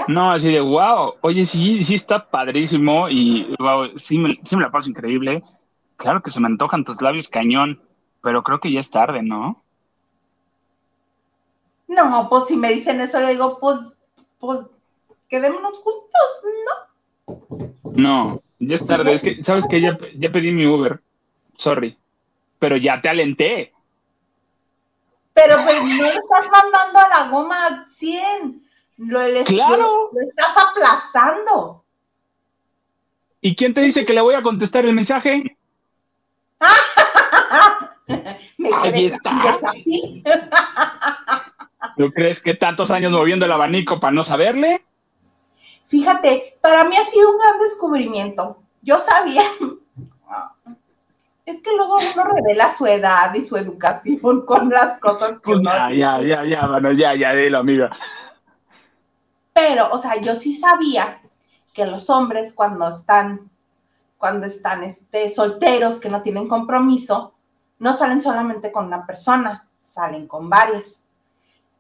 No, así de wow, oye, sí, sí está padrísimo y wow, sí, me, sí me la paso increíble. Claro que se me antojan tus labios cañón, pero creo que ya es tarde, ¿no? No, pues si me dicen eso, le digo, pues, pues, quedémonos juntos, ¿no? No, ya es tarde. Es que, ¿sabes que ya, ya pedí mi Uber. Sorry. Pero ya te alenté. Pero pues no estás mandando a la goma 100. Lo, claro. lo, estás aplazando. ¿Y quién te dice que le voy a contestar el mensaje? Ahí está. ¿Tú crees que tantos años moviendo el abanico para no saberle? Fíjate, para mí ha sido un gran descubrimiento. Yo sabía. Es que luego uno revela su edad y su educación con las cosas que pues Ya, ya, ya, ya, bueno, ya, ya, dilo, amiga. Pero, o sea, yo sí sabía que los hombres cuando están, cuando están este, solteros, que no tienen compromiso, no salen solamente con una persona, salen con varias.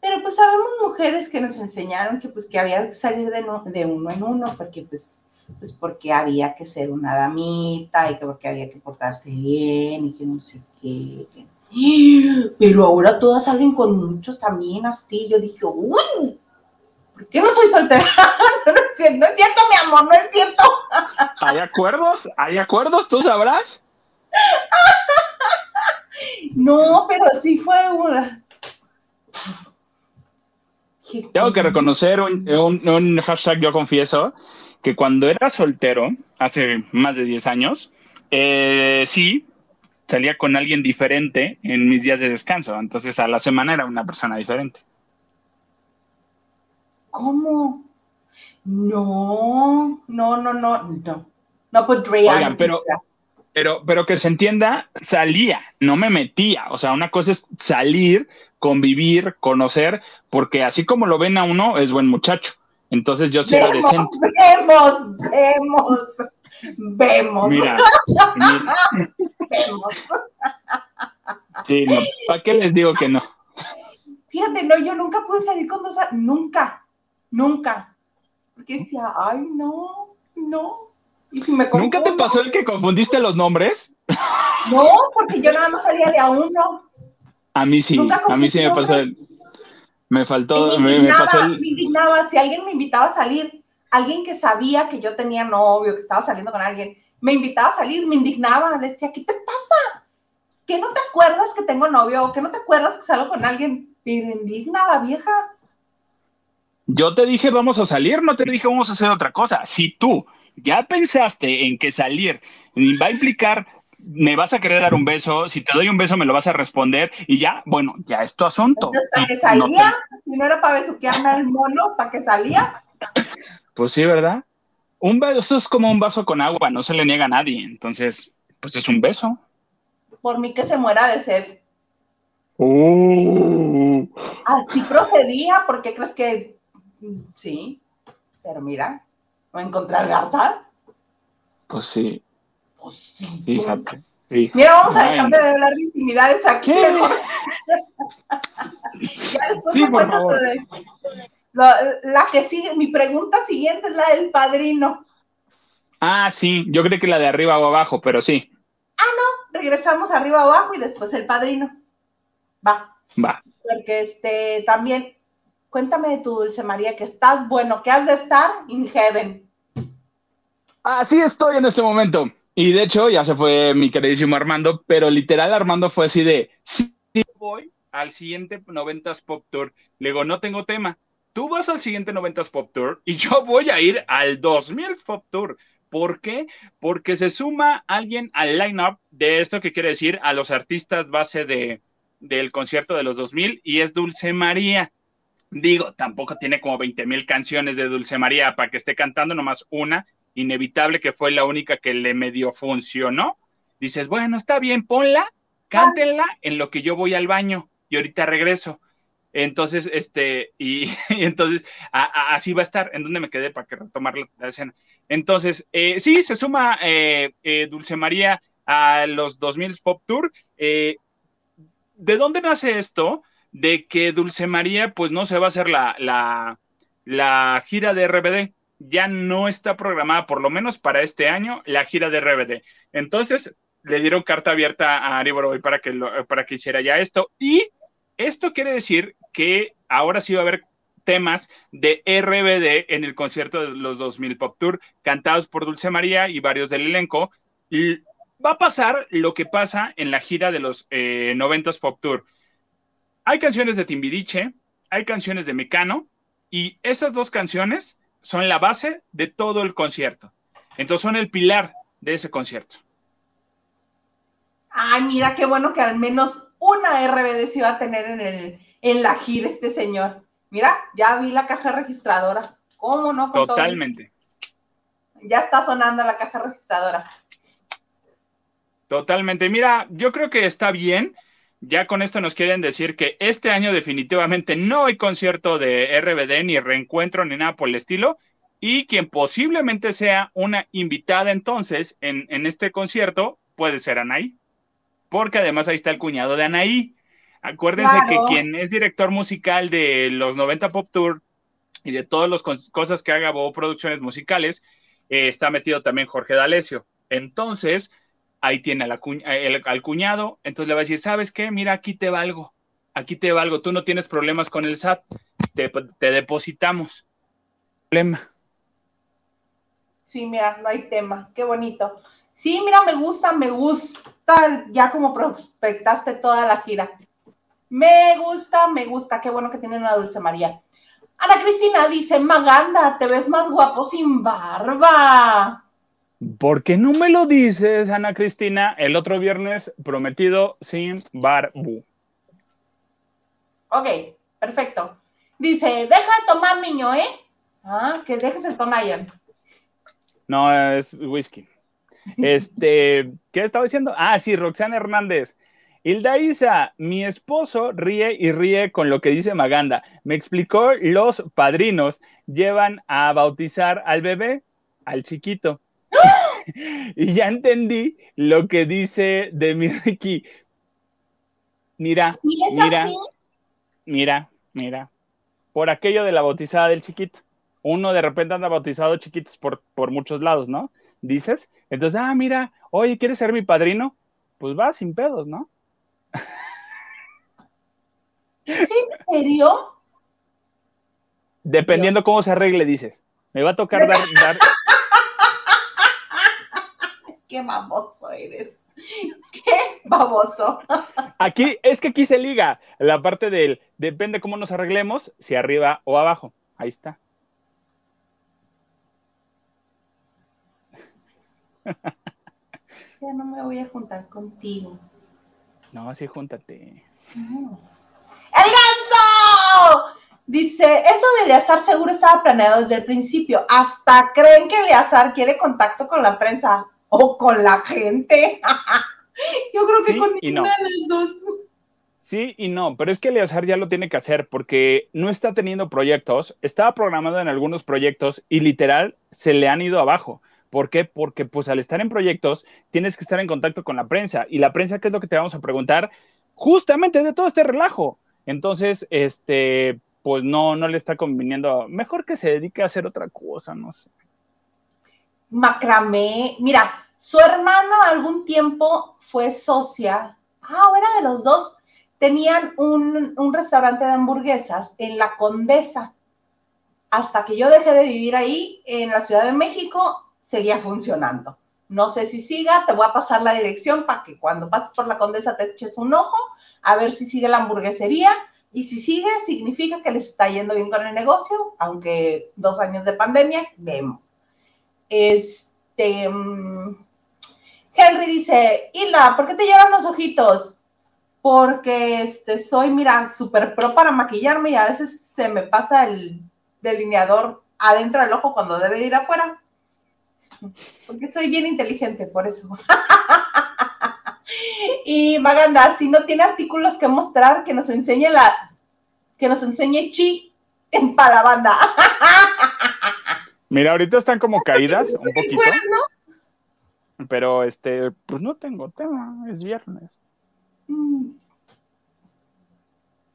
Pero pues sabemos mujeres que nos enseñaron que pues que había que salir de, de uno en uno, porque pues, pues porque había que ser una damita y que porque había que portarse bien y que no sé qué. Pero ahora todas salen con muchos también así. Yo dije, uy, ¿por qué no soy soltera? no, es cierto, mi amor, no es cierto. ¿Hay acuerdos? ¿Hay acuerdos? ¿Tú sabrás? no, pero sí fue una... Tengo que reconocer un, hashtag, yo confieso, que cuando era soltero, hace más de 10 años, eh, sí, salía con alguien diferente en mis días de descanso. Entonces a la semana era una persona diferente. ¿Cómo? No, no, no, no, no. No podría. Oigan, pero, pero, pero que se entienda, salía, no me metía. O sea, una cosa es salir, convivir, conocer, porque así como lo ven a uno, es buen muchacho. Entonces yo soy decente. Vemos, vemos, vemos. Mira, vemos. Sí, no, ¿para qué les digo que no? Fíjate, no, yo nunca pude salir con dos, nunca, nunca. Porque decía, ay, no, no. ¿Y si me ¿Nunca te pasó el que confundiste los nombres? No, porque yo nada más salía de a uno. A mí sí, a mí sí me pasó. El, me faltó, me, me, pasó me indignaba, si alguien me invitaba a salir, alguien que sabía que yo tenía novio, que estaba saliendo con alguien, me invitaba a salir, me indignaba, decía, ¿qué te pasa? ¿Qué no te acuerdas que tengo novio? ¿Qué no te acuerdas que salgo con alguien? Pero indigna la vieja. Yo te dije vamos a salir, no te dije vamos a hacer otra cosa. Si tú ya pensaste en que salir va a implicar me vas a querer dar un beso, si te doy un beso me lo vas a responder y ya, bueno, ya es tu asunto. ¿para qué salía? Si no era para besuquearme al mono, ¿para qué salía? Pues sí, ¿verdad? Un beso es como un vaso con agua, no se le niega a nadie, entonces, pues es un beso. Por mí que se muera de sed. Uh. Así procedía, porque crees que sí, pero mira, no encontrar garza. Pues sí. Pues sí. Fíjate. Mira, vamos a dejar de hablar de intimidades aquí. ya después sí, por favor. la que sigue, mi pregunta siguiente es la del padrino. Ah, sí, yo creo que la de arriba o abajo, pero sí. Ah, no, regresamos arriba o abajo y después el padrino. Va. Va. Porque este también, cuéntame de tu dulce María, que estás bueno, que has de estar in heaven. Así estoy en este momento. Y de hecho, ya se fue mi queridísimo Armando, pero literal Armando fue así de, sí, voy al siguiente 90s Pop Tour. Le digo, no tengo tema. Tú vas al siguiente 90s Pop Tour y yo voy a ir al 2000 Pop Tour. ¿Por qué? Porque se suma alguien al line-up de esto que quiere decir a los artistas base de, del concierto de los 2000 y es Dulce María. Digo, tampoco tiene como 20 mil canciones de Dulce María para que esté cantando nomás una, inevitable que fue la única que le medio funcionó. Dices, bueno, está bien, ponla, cántenla en lo que yo voy al baño y ahorita regreso. Entonces, este, y, entonces así va a estar. ¿En dónde me quedé para que retomar la, escena? Entonces, eh, sí, se suma eh, eh, Dulce María a los 2000 Pop Tour. ¿De dónde nace esto? De que Dulce María, pues no se va a hacer la, la, la gira de RBD. Ya no está programada, por lo menos para este año, la gira de RBD. Entonces, le dieron carta abierta a Ari Boroboy para que, para que hiciera ya esto. Y esto quiere decir que ahora sí va a haber temas de RBD en el concierto de los 2000 Pop Tour, cantados por Dulce María y varios del elenco. Y va a pasar lo que pasa en la gira de los 90 eh, Pop Tour. Hay canciones de Timbiriche, hay canciones de Mecano, y esas dos canciones son la base de todo el concierto. Entonces son el pilar de ese concierto. Ay, mira, qué bueno que al menos una RBD se iba a tener en, el, en la gira este señor. Mira, ya vi la caja registradora. ¿Cómo no? Totalmente. Ya está sonando la caja registradora. Totalmente. Mira, yo creo que está bien. Ya con esto nos quieren decir que este año definitivamente no hay concierto de RBD, ni reencuentro, ni nada por el estilo. Y quien posiblemente sea una invitada entonces en, en este concierto puede ser Anaí porque además ahí está el cuñado de Anaí. Acuérdense que quien es director musical de los 90 Pop Tour y de todas las cosas que haga Bobo Producciones Musicales, eh, está metido también Jorge D'Alessio. Entonces, ahí tiene al cuñado, entonces le va a decir, ¿sabes qué? Mira, aquí te valgo, aquí te valgo, tú no tienes problemas con el SAT, te, depositamos. Problema. Sí, mira, no hay tema, qué bonito. Sí, mira, me gusta, me gusta, ya como prospectaste toda la gira. Me gusta, me gusta, qué bueno que tienen a Dulce María. Ana Cristina dice, Maganda, te ves más guapo sin barba. ¿Por qué no me lo dices, Ana Cristina? El otro viernes prometido sin barbu. Ok, perfecto. Dice, deja de tomar, niño, ¿eh? Ah, que dejes el Tonayan. No, es whisky. Este, ¿qué estaba diciendo? Ah, sí, Roxana Hernández. Hilda Isa, mi esposo ríe y ríe con lo que dice Maganda. Me explicó, los padrinos llevan a bautizar al bebé, al chiquito. y ya entendí lo que dice de mi Ricky. Mira, mira, mira, mira. Por aquello de la bautizada del chiquito. Uno de repente anda bautizado chiquitos por, por muchos lados, ¿no? Dices. Entonces, ah, mira, oye, ¿quieres ser mi padrino? Pues va sin pedos, ¿no? ¿Es en serio? Dependiendo cómo se arregle, dices. Me va a tocar dar, dar... Qué baboso eres. Qué baboso. Aquí, es que aquí se liga la parte del, depende cómo nos arreglemos, si arriba o abajo. Ahí está. Ya no me voy a juntar contigo. No, sí, júntate. ¡El ganso! Dice, eso de Eleazar seguro estaba planeado desde el principio. Hasta creen que Eleazar quiere contacto con la prensa o con la gente. Yo creo que con ninguna de las dos. Sí y no, pero es que Eleazar ya lo tiene que hacer porque no está teniendo proyectos, estaba programado en algunos proyectos y literal se le han ido abajo. ¿Por qué? Porque pues al estar en proyectos tienes que estar en contacto con la prensa y la prensa, ¿qué es lo que te vamos a preguntar? Justamente de todo este relajo. Entonces, este, pues no, no le está conviniendo. Mejor que se dedique a hacer otra cosa, no sé. Macramé, mira, su hermana algún tiempo fue socia, ah, era de los dos, tenían un, un restaurante de hamburguesas en la Condesa. Hasta que yo dejé de vivir ahí, en la Ciudad de México, seguía funcionando. No sé si siga, te voy a pasar la dirección para que cuando pases por la condesa te eches un ojo, a ver si sigue la hamburguesería. Y si sigue, significa que les está yendo bien con el negocio, aunque dos años de pandemia, vemos. Este. Mm, Henry dice: Hilda, ¿por qué te llevan los ojitos? Porque este, soy, mira, súper pro para maquillarme y a veces se me pasa el delineador adentro del ojo cuando debe ir afuera. Porque soy bien inteligente, por eso. y Maganda, si no tiene artículos que mostrar, que nos enseñe la, que nos enseñe chi en para banda. Mira, ahorita están como caídas un poquito. Pero este, pues no tengo tema, es viernes. Mm.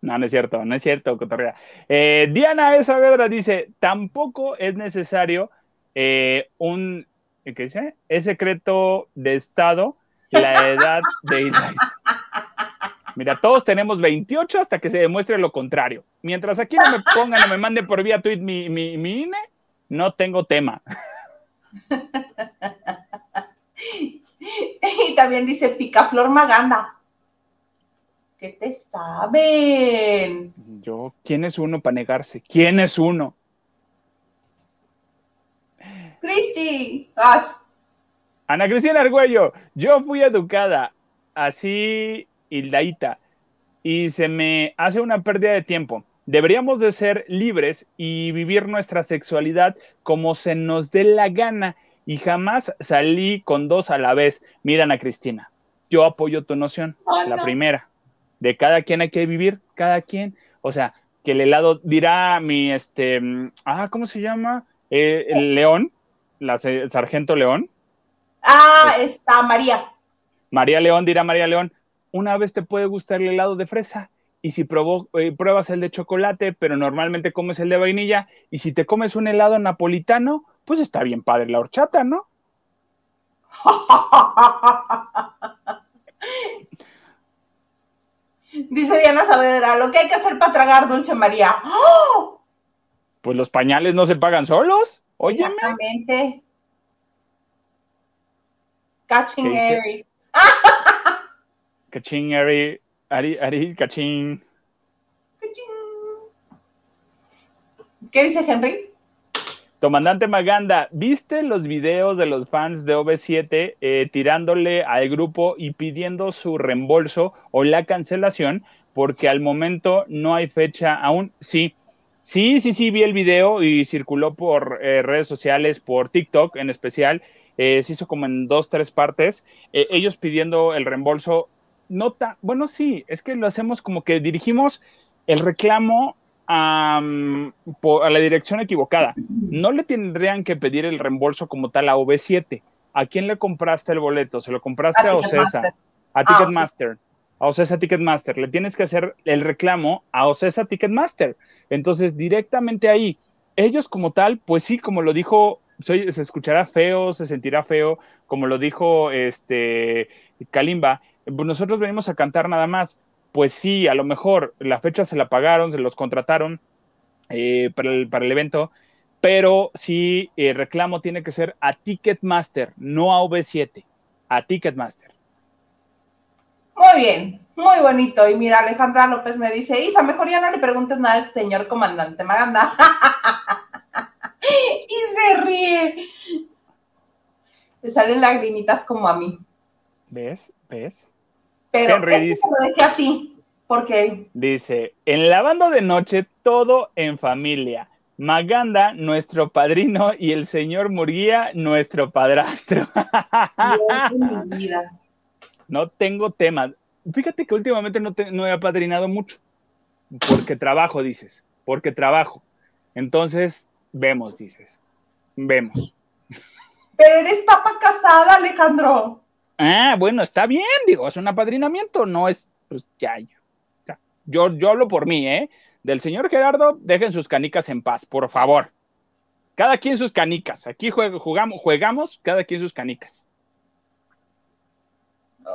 No, no es cierto, no es cierto, Cotorrea. Eh, Diana Saavedra dice: tampoco es necesario eh, un ¿qué dice? Es secreto de Estado la edad de Ilaisa. Mira, todos tenemos 28 hasta que se demuestre lo contrario. Mientras aquí no me pongan o me manden por vía tweet mi, mi, mi INE, no tengo tema. Y también dice Picaflor Maganda. ¿Qué te saben? Yo, ¿quién es uno para negarse? ¿Quién es uno? Cristi, vas. Ana Cristina Argüello, yo fui educada así hildaíta y se me hace una pérdida de tiempo. Deberíamos de ser libres y vivir nuestra sexualidad como se nos dé la gana y jamás salí con dos a la vez. Mira, Ana Cristina, yo apoyo tu noción, la primera, de cada quien hay que vivir, cada quien, o sea, que el helado dirá mi, este, ah, ¿cómo se llama? Eh, el león, la sargento León. Ah, está María. María León dirá María León, una vez te puede gustar el helado de fresa y si eh, pruebas el de chocolate, pero normalmente comes el de vainilla y si te comes un helado napolitano, pues está bien padre la horchata, ¿no? Dice Diana Saavedra, lo que hay que hacer para tragar dulce María. Pues los pañales no se pagan solos. Óyeme. Exactamente. Catching Harry. Caching Harry. Ari, Ari, caching. ¿Qué dice Henry? Comandante Maganda, ¿viste los videos de los fans de OV7 eh, tirándole al grupo y pidiendo su reembolso o la cancelación? Porque al momento no hay fecha aún. Sí, sí, sí, sí, vi el video y circuló por eh, redes sociales, por TikTok en especial. Eh, se hizo como en dos, tres partes. ellos pidiendo el reembolso. No tan, bueno, sí, es que lo hacemos como que dirigimos el reclamo a, la dirección equivocada. No le tendrían que pedir el reembolso como tal a OV7. ¿A quién le compraste el boleto? ¿Se lo compraste a, Ocesa? A ah, Ticketmaster. A Ocesa Ticketmaster. Le tienes que hacer el reclamo a Ocesa Ticketmaster. Entonces, directamente ahí. Ellos como tal, pues sí, como lo dijo, se escuchará feo, se sentirá feo, como lo dijo este Kalimba, pues nosotros venimos a cantar nada más pues sí, a lo mejor la fecha se la pagaron, se los contrataron eh, para, el, evento, pero sí, el reclamo tiene que ser a Ticketmaster, no a V7, a Ticketmaster. Muy bien, muy bonito. Y mira, Alejandra López me dice, Isa, mejor ya no le preguntes nada al señor comandante Maganda. y se ríe. Le salen lagrimitas como a mí. ¿Ves? ¿Ves? Pero Henry eso lo dejé a ti. ¿Por qué? Dice, en lavando de noche, todo en familia. Maganda, nuestro padrino, y el señor Murguía, nuestro padrastro. No tengo tema. Fíjate que últimamente no, no he apadrinado mucho. Porque trabajo, dices. Porque trabajo. Entonces, vemos, dices. Vemos. Pero eres papa casada, Alejandro. Ah, bueno, está bien, digo, es un apadrinamiento, no es, pues ya, yo, yo hablo por mí, ¿eh? Del señor Gerardo, dejen sus canicas en paz, por favor. Cada quien sus canicas. Aquí jugamos, jugamos, cada quien sus canicas.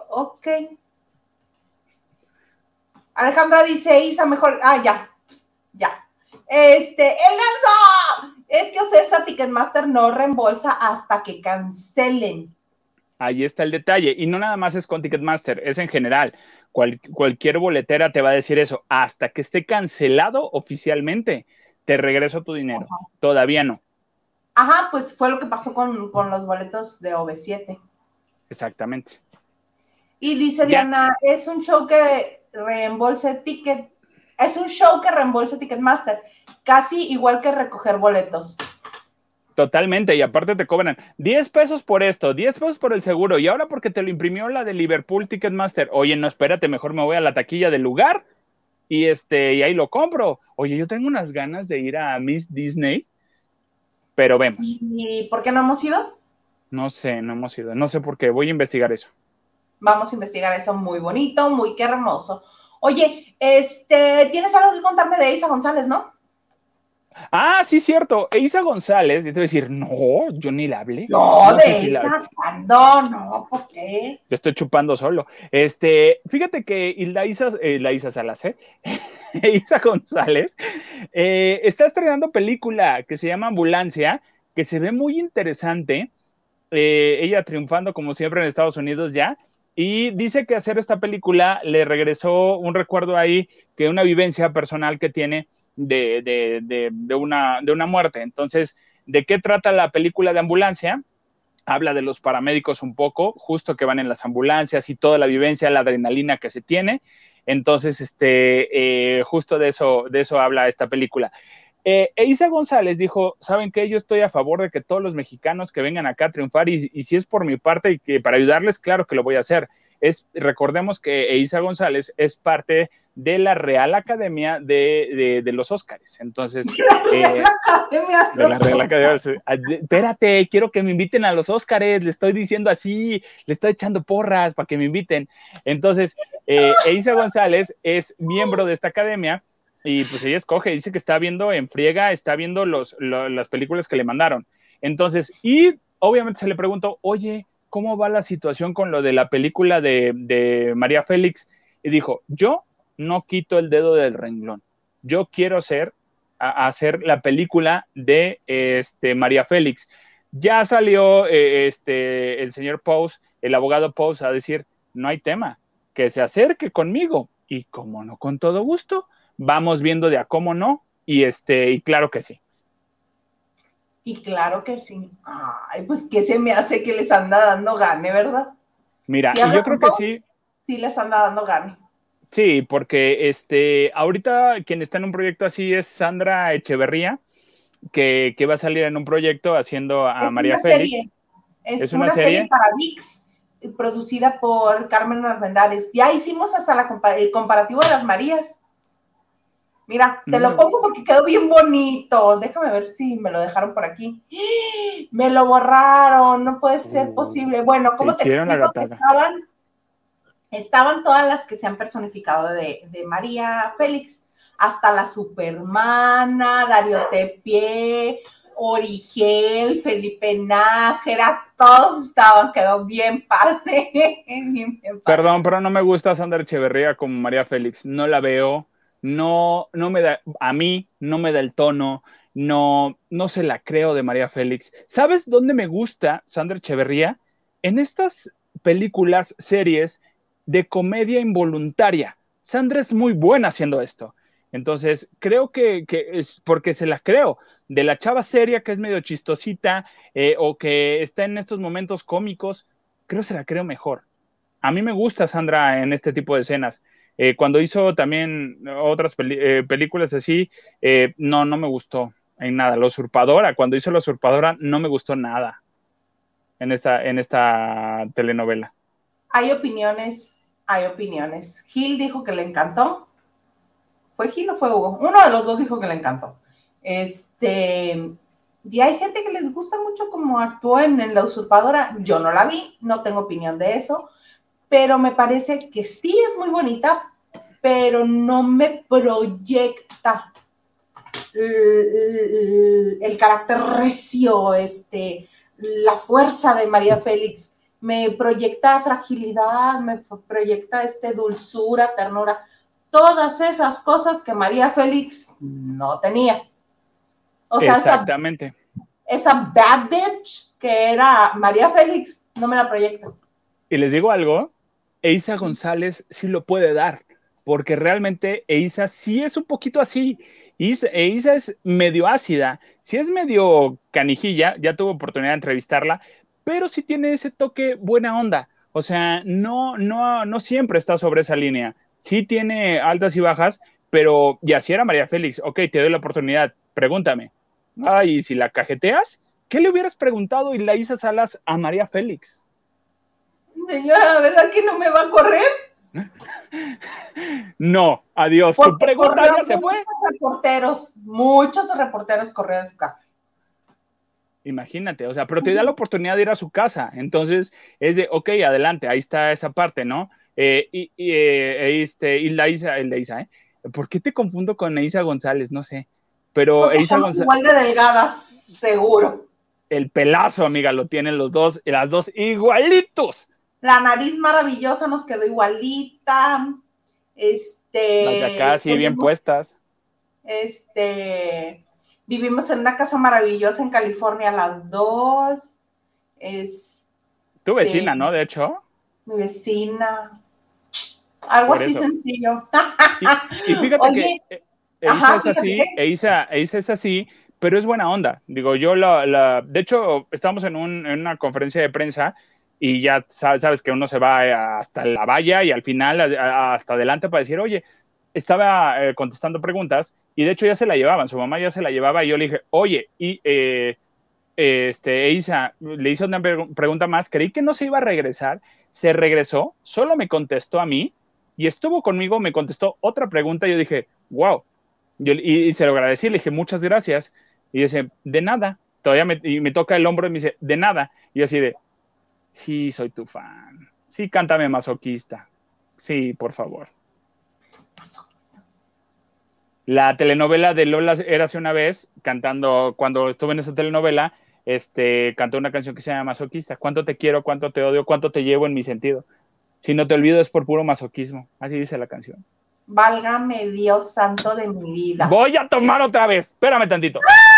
Ok. Alejandra dice, Isa, mejor. Ah, ya. Ya. Este, el ganso. Es que Ocesa Ticketmaster no reembolsa hasta que cancelen. Ahí está el detalle. Y no nada más es con Ticketmaster, es en general. cualquier boletera te va a decir eso. Hasta que esté cancelado oficialmente, te regreso tu dinero. Todavía no. Ajá, pues fue lo que pasó con, los boletos de OV7. Exactamente. Y dice Diana, es un show que reembolse ticket, es un show que reembolse Ticketmaster, casi igual que recoger boletos. Totalmente, y aparte te cobran 10 pesos por esto, 10 pesos por el seguro, y ahora porque te lo imprimió la de Liverpool Ticketmaster, oye, no, espérate, mejor me voy a la taquilla del lugar y este, y ahí lo compro. Oye, yo tengo unas ganas de ir a Miss Disney, pero vemos. ¿Y por qué no hemos ido? No sé, no hemos ido, no sé por qué, voy a investigar eso. Vamos a investigar eso, muy bonito, muy qué hermoso. Oye, este, ¿tienes algo que contarme de Isa González, no? Ah, sí, cierto. Eisa González, y te voy a decir, no, yo ni la hablé. No, de esa, no, no, ¿por qué? Yo estoy chupando solo. Este, fíjate que Hilda Isa, eh, la Isa Salas, ¿eh? Isa González, eh, está estrenando película que se llama Ambulancia, que se ve muy interesante. Eh, ella triunfando como siempre en Estados Unidos ya. Y dice que hacer esta película le regresó un recuerdo ahí, que una vivencia personal que tiene de, una, de una muerte. Entonces, ¿de qué trata la película de ambulancia? Habla de los paramédicos un poco, justo que van en las ambulancias y toda la vivencia, la adrenalina que se tiene. Entonces, este, eh, justo de eso, de eso habla esta película. Eh, Eisa González dijo, ¿saben qué? Yo estoy a favor de que todos los mexicanos que vengan acá a triunfar y, y si es por mi parte y que para ayudarles, claro que lo voy a hacer es, recordemos que Isa González es parte de la Real Academia de, los Óscares. Entonces, eh, de la Real Academia. Espérate, quiero que me inviten a los Óscares, le estoy diciendo así, le estoy echando porras para que me inviten. Entonces, eh, Isa González es miembro de esta academia y pues ella escoge, dice que está viendo en friega, está viendo los, las películas que le mandaron. Entonces, y obviamente se le preguntó, oye, ¿cómo va la situación con lo de la película de, María Félix? Y dijo, yo no quito el dedo del renglón. Yo quiero hacer, hacer la película de este, María Félix. Ya salió eh, este, el señor Pous, el abogado Pous, a decir, no hay tema, que se acerque conmigo. Y como no, con todo gusto, vamos viendo de a cómo no y este, y claro que sí. Y claro que sí. Ay, pues que se me hace que les anda dando gane, ¿verdad? Mira, y yo creo que sí. Sí les anda dando gane. Sí, porque este, ahorita quien está en un proyecto así es Sandra Echeverría, que, va a salir en un proyecto haciendo a María Félix. Es, una, serie, para VIX, producida por Carmen Armendáriz. Ya hicimos hasta la, el comparativo de las Marías. Mira, te lo mm. pongo porque quedó bien bonito. Déjame ver si me lo dejaron por aquí. Me lo borraron, no puede ser uh, posible. Bueno, ¿cómo te, explico que estaban? Estaban todas las que se han personificado de, María Félix, hasta la Supermana, Darío Tepié, Origel, Felipe Nájera, todos estaban, quedó bien padre. Perdón, pero no me gusta Sandra Echeverría como María Félix, no la veo no, no me da, a mí no me da el tono, no, no se la creo de María Félix. ¿Sabes dónde me gusta Sandra Echeverría? En estas películas, series de comedia involuntaria. Sandra es muy buena haciendo esto. Entonces, creo que, es porque se la creo. De la chava seria que es medio chistosita eh, o que está en estos momentos cómicos, creo se la creo mejor. A mí me gusta Sandra en este tipo de escenas. Eh, cuando hizo también otras eh, películas así, eh, no, no me gustó en nada. La usurpadora, cuando hizo La usurpadora, no me gustó nada en esta, en esta telenovela. Hay opiniones, hay opiniones. Gil dijo que le encantó. ¿Fue Gil o fue Hugo? Uno de los dos dijo que le encantó. Este, y hay gente que les gusta mucho como actuó en La usurpadora. Yo no la vi, no tengo opinión de eso pero me parece que sí es muy bonita, pero no me proyecta el, carácter recio, este, la fuerza de María Félix. Me proyecta fragilidad, me proyecta este dulzura, ternura, todas esas cosas que María Félix no tenía. O sea, Exactamente. Esa, esa bad bitch que era María Félix, no me la proyecta. Y les digo algo, Eisa González sí lo puede dar, porque realmente Eisa sí es un poquito así. Eisa es medio ácida, sí es medio canijilla, ya tuve oportunidad de entrevistarla, pero sí tiene ese toque buena onda. O sea, no, no, no siempre está sobre esa línea. Sí tiene altas y bajas, pero y así era María Félix. Ok, te doy la oportunidad, pregúntame. Ay, si la cajeteas, ¿qué le hubieras preguntado y la Isa Salas a María Félix? Señora, ¿la verdad que no me va a correr? No, adiós. tu pregunta ya se fue. Muchos reporteros, muchos reporteros corrieron de su casa. Imagínate, o sea, pero te da la oportunidad de ir a su casa. Entonces, es de, ok, adelante, ahí está esa parte, ¿no? Eh, y, y, eh, este, y la Isa, el de Isa, ¿eh? ¿Por qué te confundo con Isa González? No sé. Pero Isa González. Igual de delgadas, seguro. El pelazo, amiga, lo tienen los dos, las dos igualitos. La nariz maravillosa nos quedó igualita. Este. Las de acá sí, bien puestas. Este. Vivimos en una casa maravillosa en California las dos. Es. Tu vecina, ¿no? De hecho. Mi vecina. Algo así sencillo. Y, fíjate que Eisa es así, Eisa, es así, pero es buena onda. Digo, yo la, la de hecho, estamos en, un, en una conferencia de prensa y ya sabes, que uno se va hasta la valla y al final hasta adelante para decir, oye, estaba eh, contestando preguntas y de hecho ya se la llevaban, su mamá ya se la llevaba y yo le dije, oye, y eh, este, Isa, le hizo una pregunta más, creí que no se iba a regresar, se regresó, solo me contestó a mí y estuvo conmigo, me contestó otra pregunta y yo dije, wow, y, se lo agradecí, le dije, muchas gracias, y dice, de nada, todavía me, y me toca el hombro y me dice, de nada, y yo así de, Sí, soy tu fan. Sí, cántame masoquista. Sí, por favor. La telenovela de Lola era hace una vez, cantando, cuando estuve en esa telenovela, este, cantó una canción que se llama Masoquista. ¿Cuánto te quiero, cuánto te odio, cuánto te llevo en mi sentido? Si no te olvido es por puro masoquismo. Así dice la canción. Válgame Dios santo de mi vida. Voy a tomar otra vez. Espérame tantito. ¡Ah!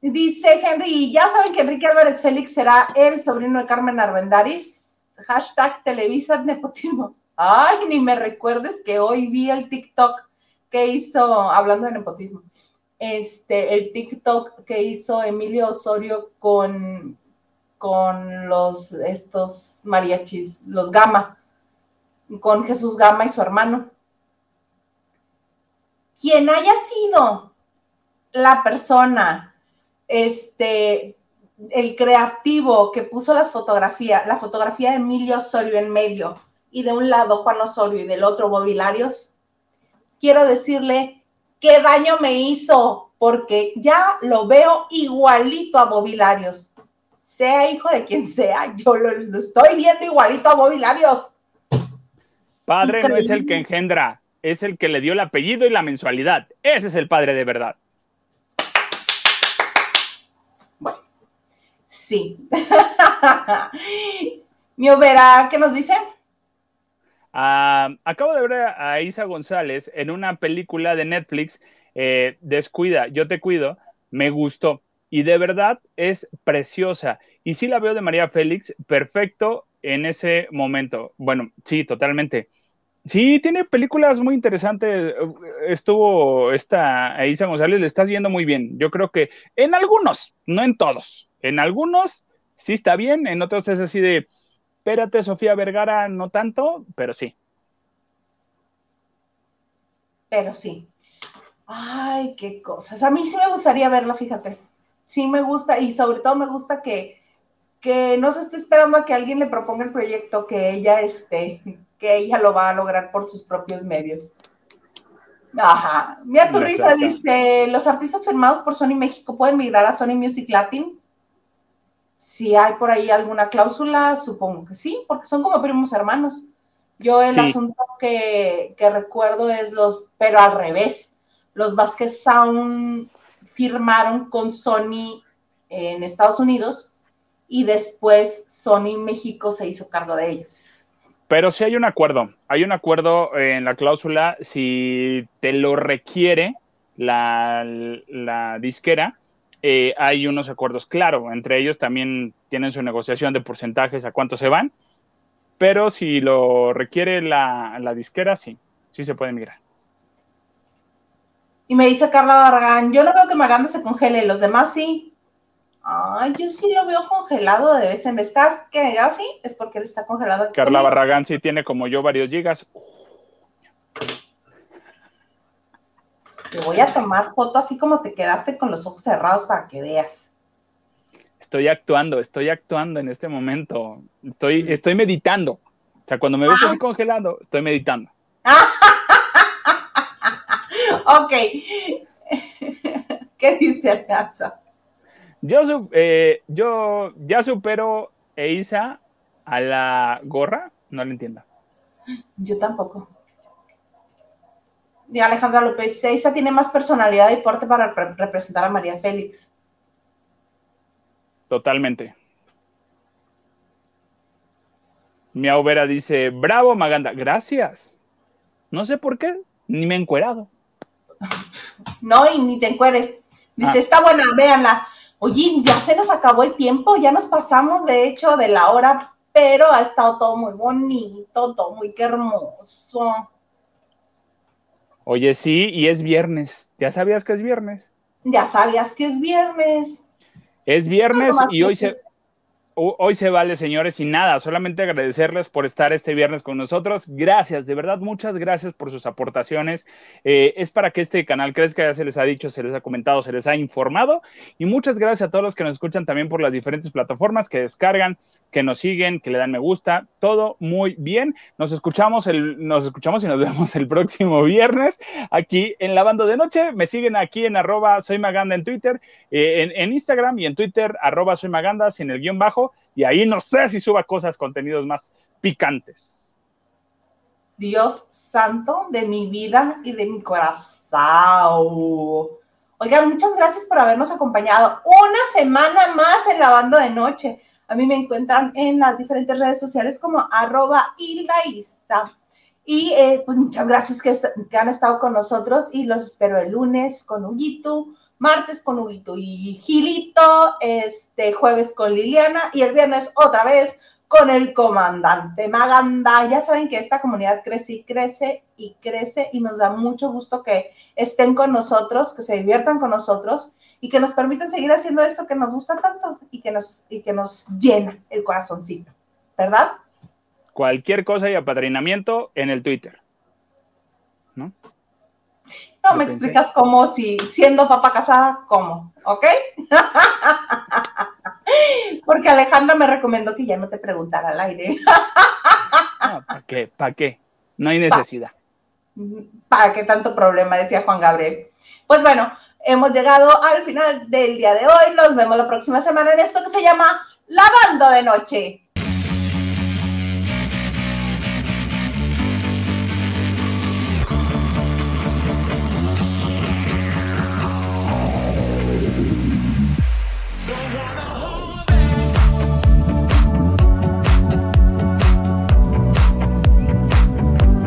Dice Henry, ya saben que Enrique Álvarez Félix será el sobrino de Carmen Arbendaris. Hashtag Televisa Nepotismo. Ay, ni me recuerdes que hoy vi el TikTok que hizo hablando de nepotismo. este, el TikTok que hizo Emilio Osorio con, con los, estos mariachis, los Gama, con Jesús Gama y su hermano. Quien haya sido la persona, este, el creativo que puso las fotografías, la fotografía de Emilio Osorio en medio y de un lado Juan Osorio y del otro Bobilarios, quiero decirle qué daño me hizo, porque ya lo veo igualito a Bobilarios. Sea hijo de quien sea, yo lo, estoy viendo igualito a Bobilarios. Padre no es el que engendra, es el que le dio el apellido y la mensualidad. Ese es el padre de verdad. Sí. Mi Overa, ¿qué nos dice? Ah, acabo de ver a Isa González en una película de Netflix, eh, Descuida, yo te cuido, me gustó y de verdad es preciosa. Y sí la veo de María Félix, perfecto en ese momento. Bueno, sí, totalmente. Sí, tiene películas muy interesantes. Estuvo esta Isa González, le estás viendo muy bien. Yo creo que en algunos, no en todos. En algunos sí está bien, en otros es así de, espérate, Sofía Vergara, no tanto, pero sí. Pero sí. Ay, qué cosas. A mí sí me gustaría verla, fíjate. Sí me gusta y sobre todo me gusta que, que no se esté esperando a que alguien le proponga el proyecto, que ella esté, que ella lo va a lograr por sus propios medios. Ajá. Mira tu risa, dice, los artistas firmados por Sony México pueden migrar a Sony Music Latin. Si hay por ahí alguna cláusula, supongo que sí, porque son como primos hermanos. Yo el asunto que, recuerdo es los, pero al revés, los Vázquez Sound firmaron con Sony en Estados Unidos y después Sony México se hizo cargo de ellos. Pero sí hay un acuerdo, hay un acuerdo en la cláusula, si te lo requiere la, la disquera, eh, hay unos acuerdos, claro, entre ellos también tienen su negociación de porcentajes a cuánto se van, pero si lo requiere la, disquera, sí, sí se puede migrar. Y me dice Carla Barragán, yo no veo que Maganda se congele, los demás sí. Ay, yo sí lo veo congelado de vez en vez. que así es porque él está congelado. Carla Barragán sí tiene como yo varios gigas. Te voy a tomar foto así como te quedaste con los ojos cerrados para que veas. Estoy actuando, estoy actuando en este momento. Estoy, estoy meditando. O sea, cuando me ves así ah, congelado, estoy meditando. ok. ¿Qué dice Alcanza? Yo, eh, yo ya supero Eisa a la gorra, no lo entiendo. Yo tampoco de Alejandra López, Seiza tiene más personalidad y porte para representar a María Félix. Totalmente. Miau Vera dice, bravo Maganda, gracias. No sé por qué, ni me he encuerado. No, y ni te encueres. Dice, ah. está buena, véanla. Oye, ya se nos acabó el tiempo, ya nos pasamos de hecho de la hora, pero ha estado todo muy bonito, todo muy hermoso. Oye, sí, y es viernes. ¿Ya sabías que es viernes? Ya sabías que es viernes. Es viernes y hoy se, hoy se vale, señores, y nada, solamente agradecerles por estar este viernes con nosotros. Gracias, de verdad, muchas gracias por sus aportaciones. Eh, es para que este canal crezca, ya se les ha dicho, se les ha comentado, se les ha informado. Y muchas gracias a todos los que nos escuchan también por las diferentes plataformas que descargan, que nos siguen, que le dan me gusta. Todo muy bien. Nos escuchamos, el, nos escuchamos y nos vemos el próximo viernes aquí en Lavando de Noche. Me siguen aquí en arroba soy Maganda en Twitter, eh, en, en Instagram y en Twitter arroba soy Maganda sin el guion bajo y ahí no sé si suba cosas, contenidos más picantes. Dios santo de mi vida y de mi corazón. Oigan, muchas gracias por habernos acompañado una semana más en la banda de noche. A mí me encuentran en las diferentes redes sociales como arroba. Y eh, pues muchas gracias que, que, han estado con nosotros y los espero el lunes con Huguito, martes con Huguito y Gilito, este jueves con Liliana y el viernes otra vez con el comandante Maganda. Ya saben que esta comunidad crece y crece y crece y nos da mucho gusto que estén con nosotros, que se diviertan con nosotros y que nos permitan seguir haciendo esto que nos gusta tanto y que nos, y que nos llena el corazoncito, ¿verdad? Cualquier cosa y apadrinamiento en el Twitter. ¿No? No me explicas cómo, si siendo papá casada, cómo, ¿ok? Porque Alejandra me recomendó que ya no te preguntara al aire. ¿Para qué? ¿Para qué? No hay necesidad. ¿Para qué tanto problema? Decía Juan Gabriel. Pues bueno, hemos llegado al final del día de hoy. Nos vemos la próxima semana en esto que se llama Lavando de Noche.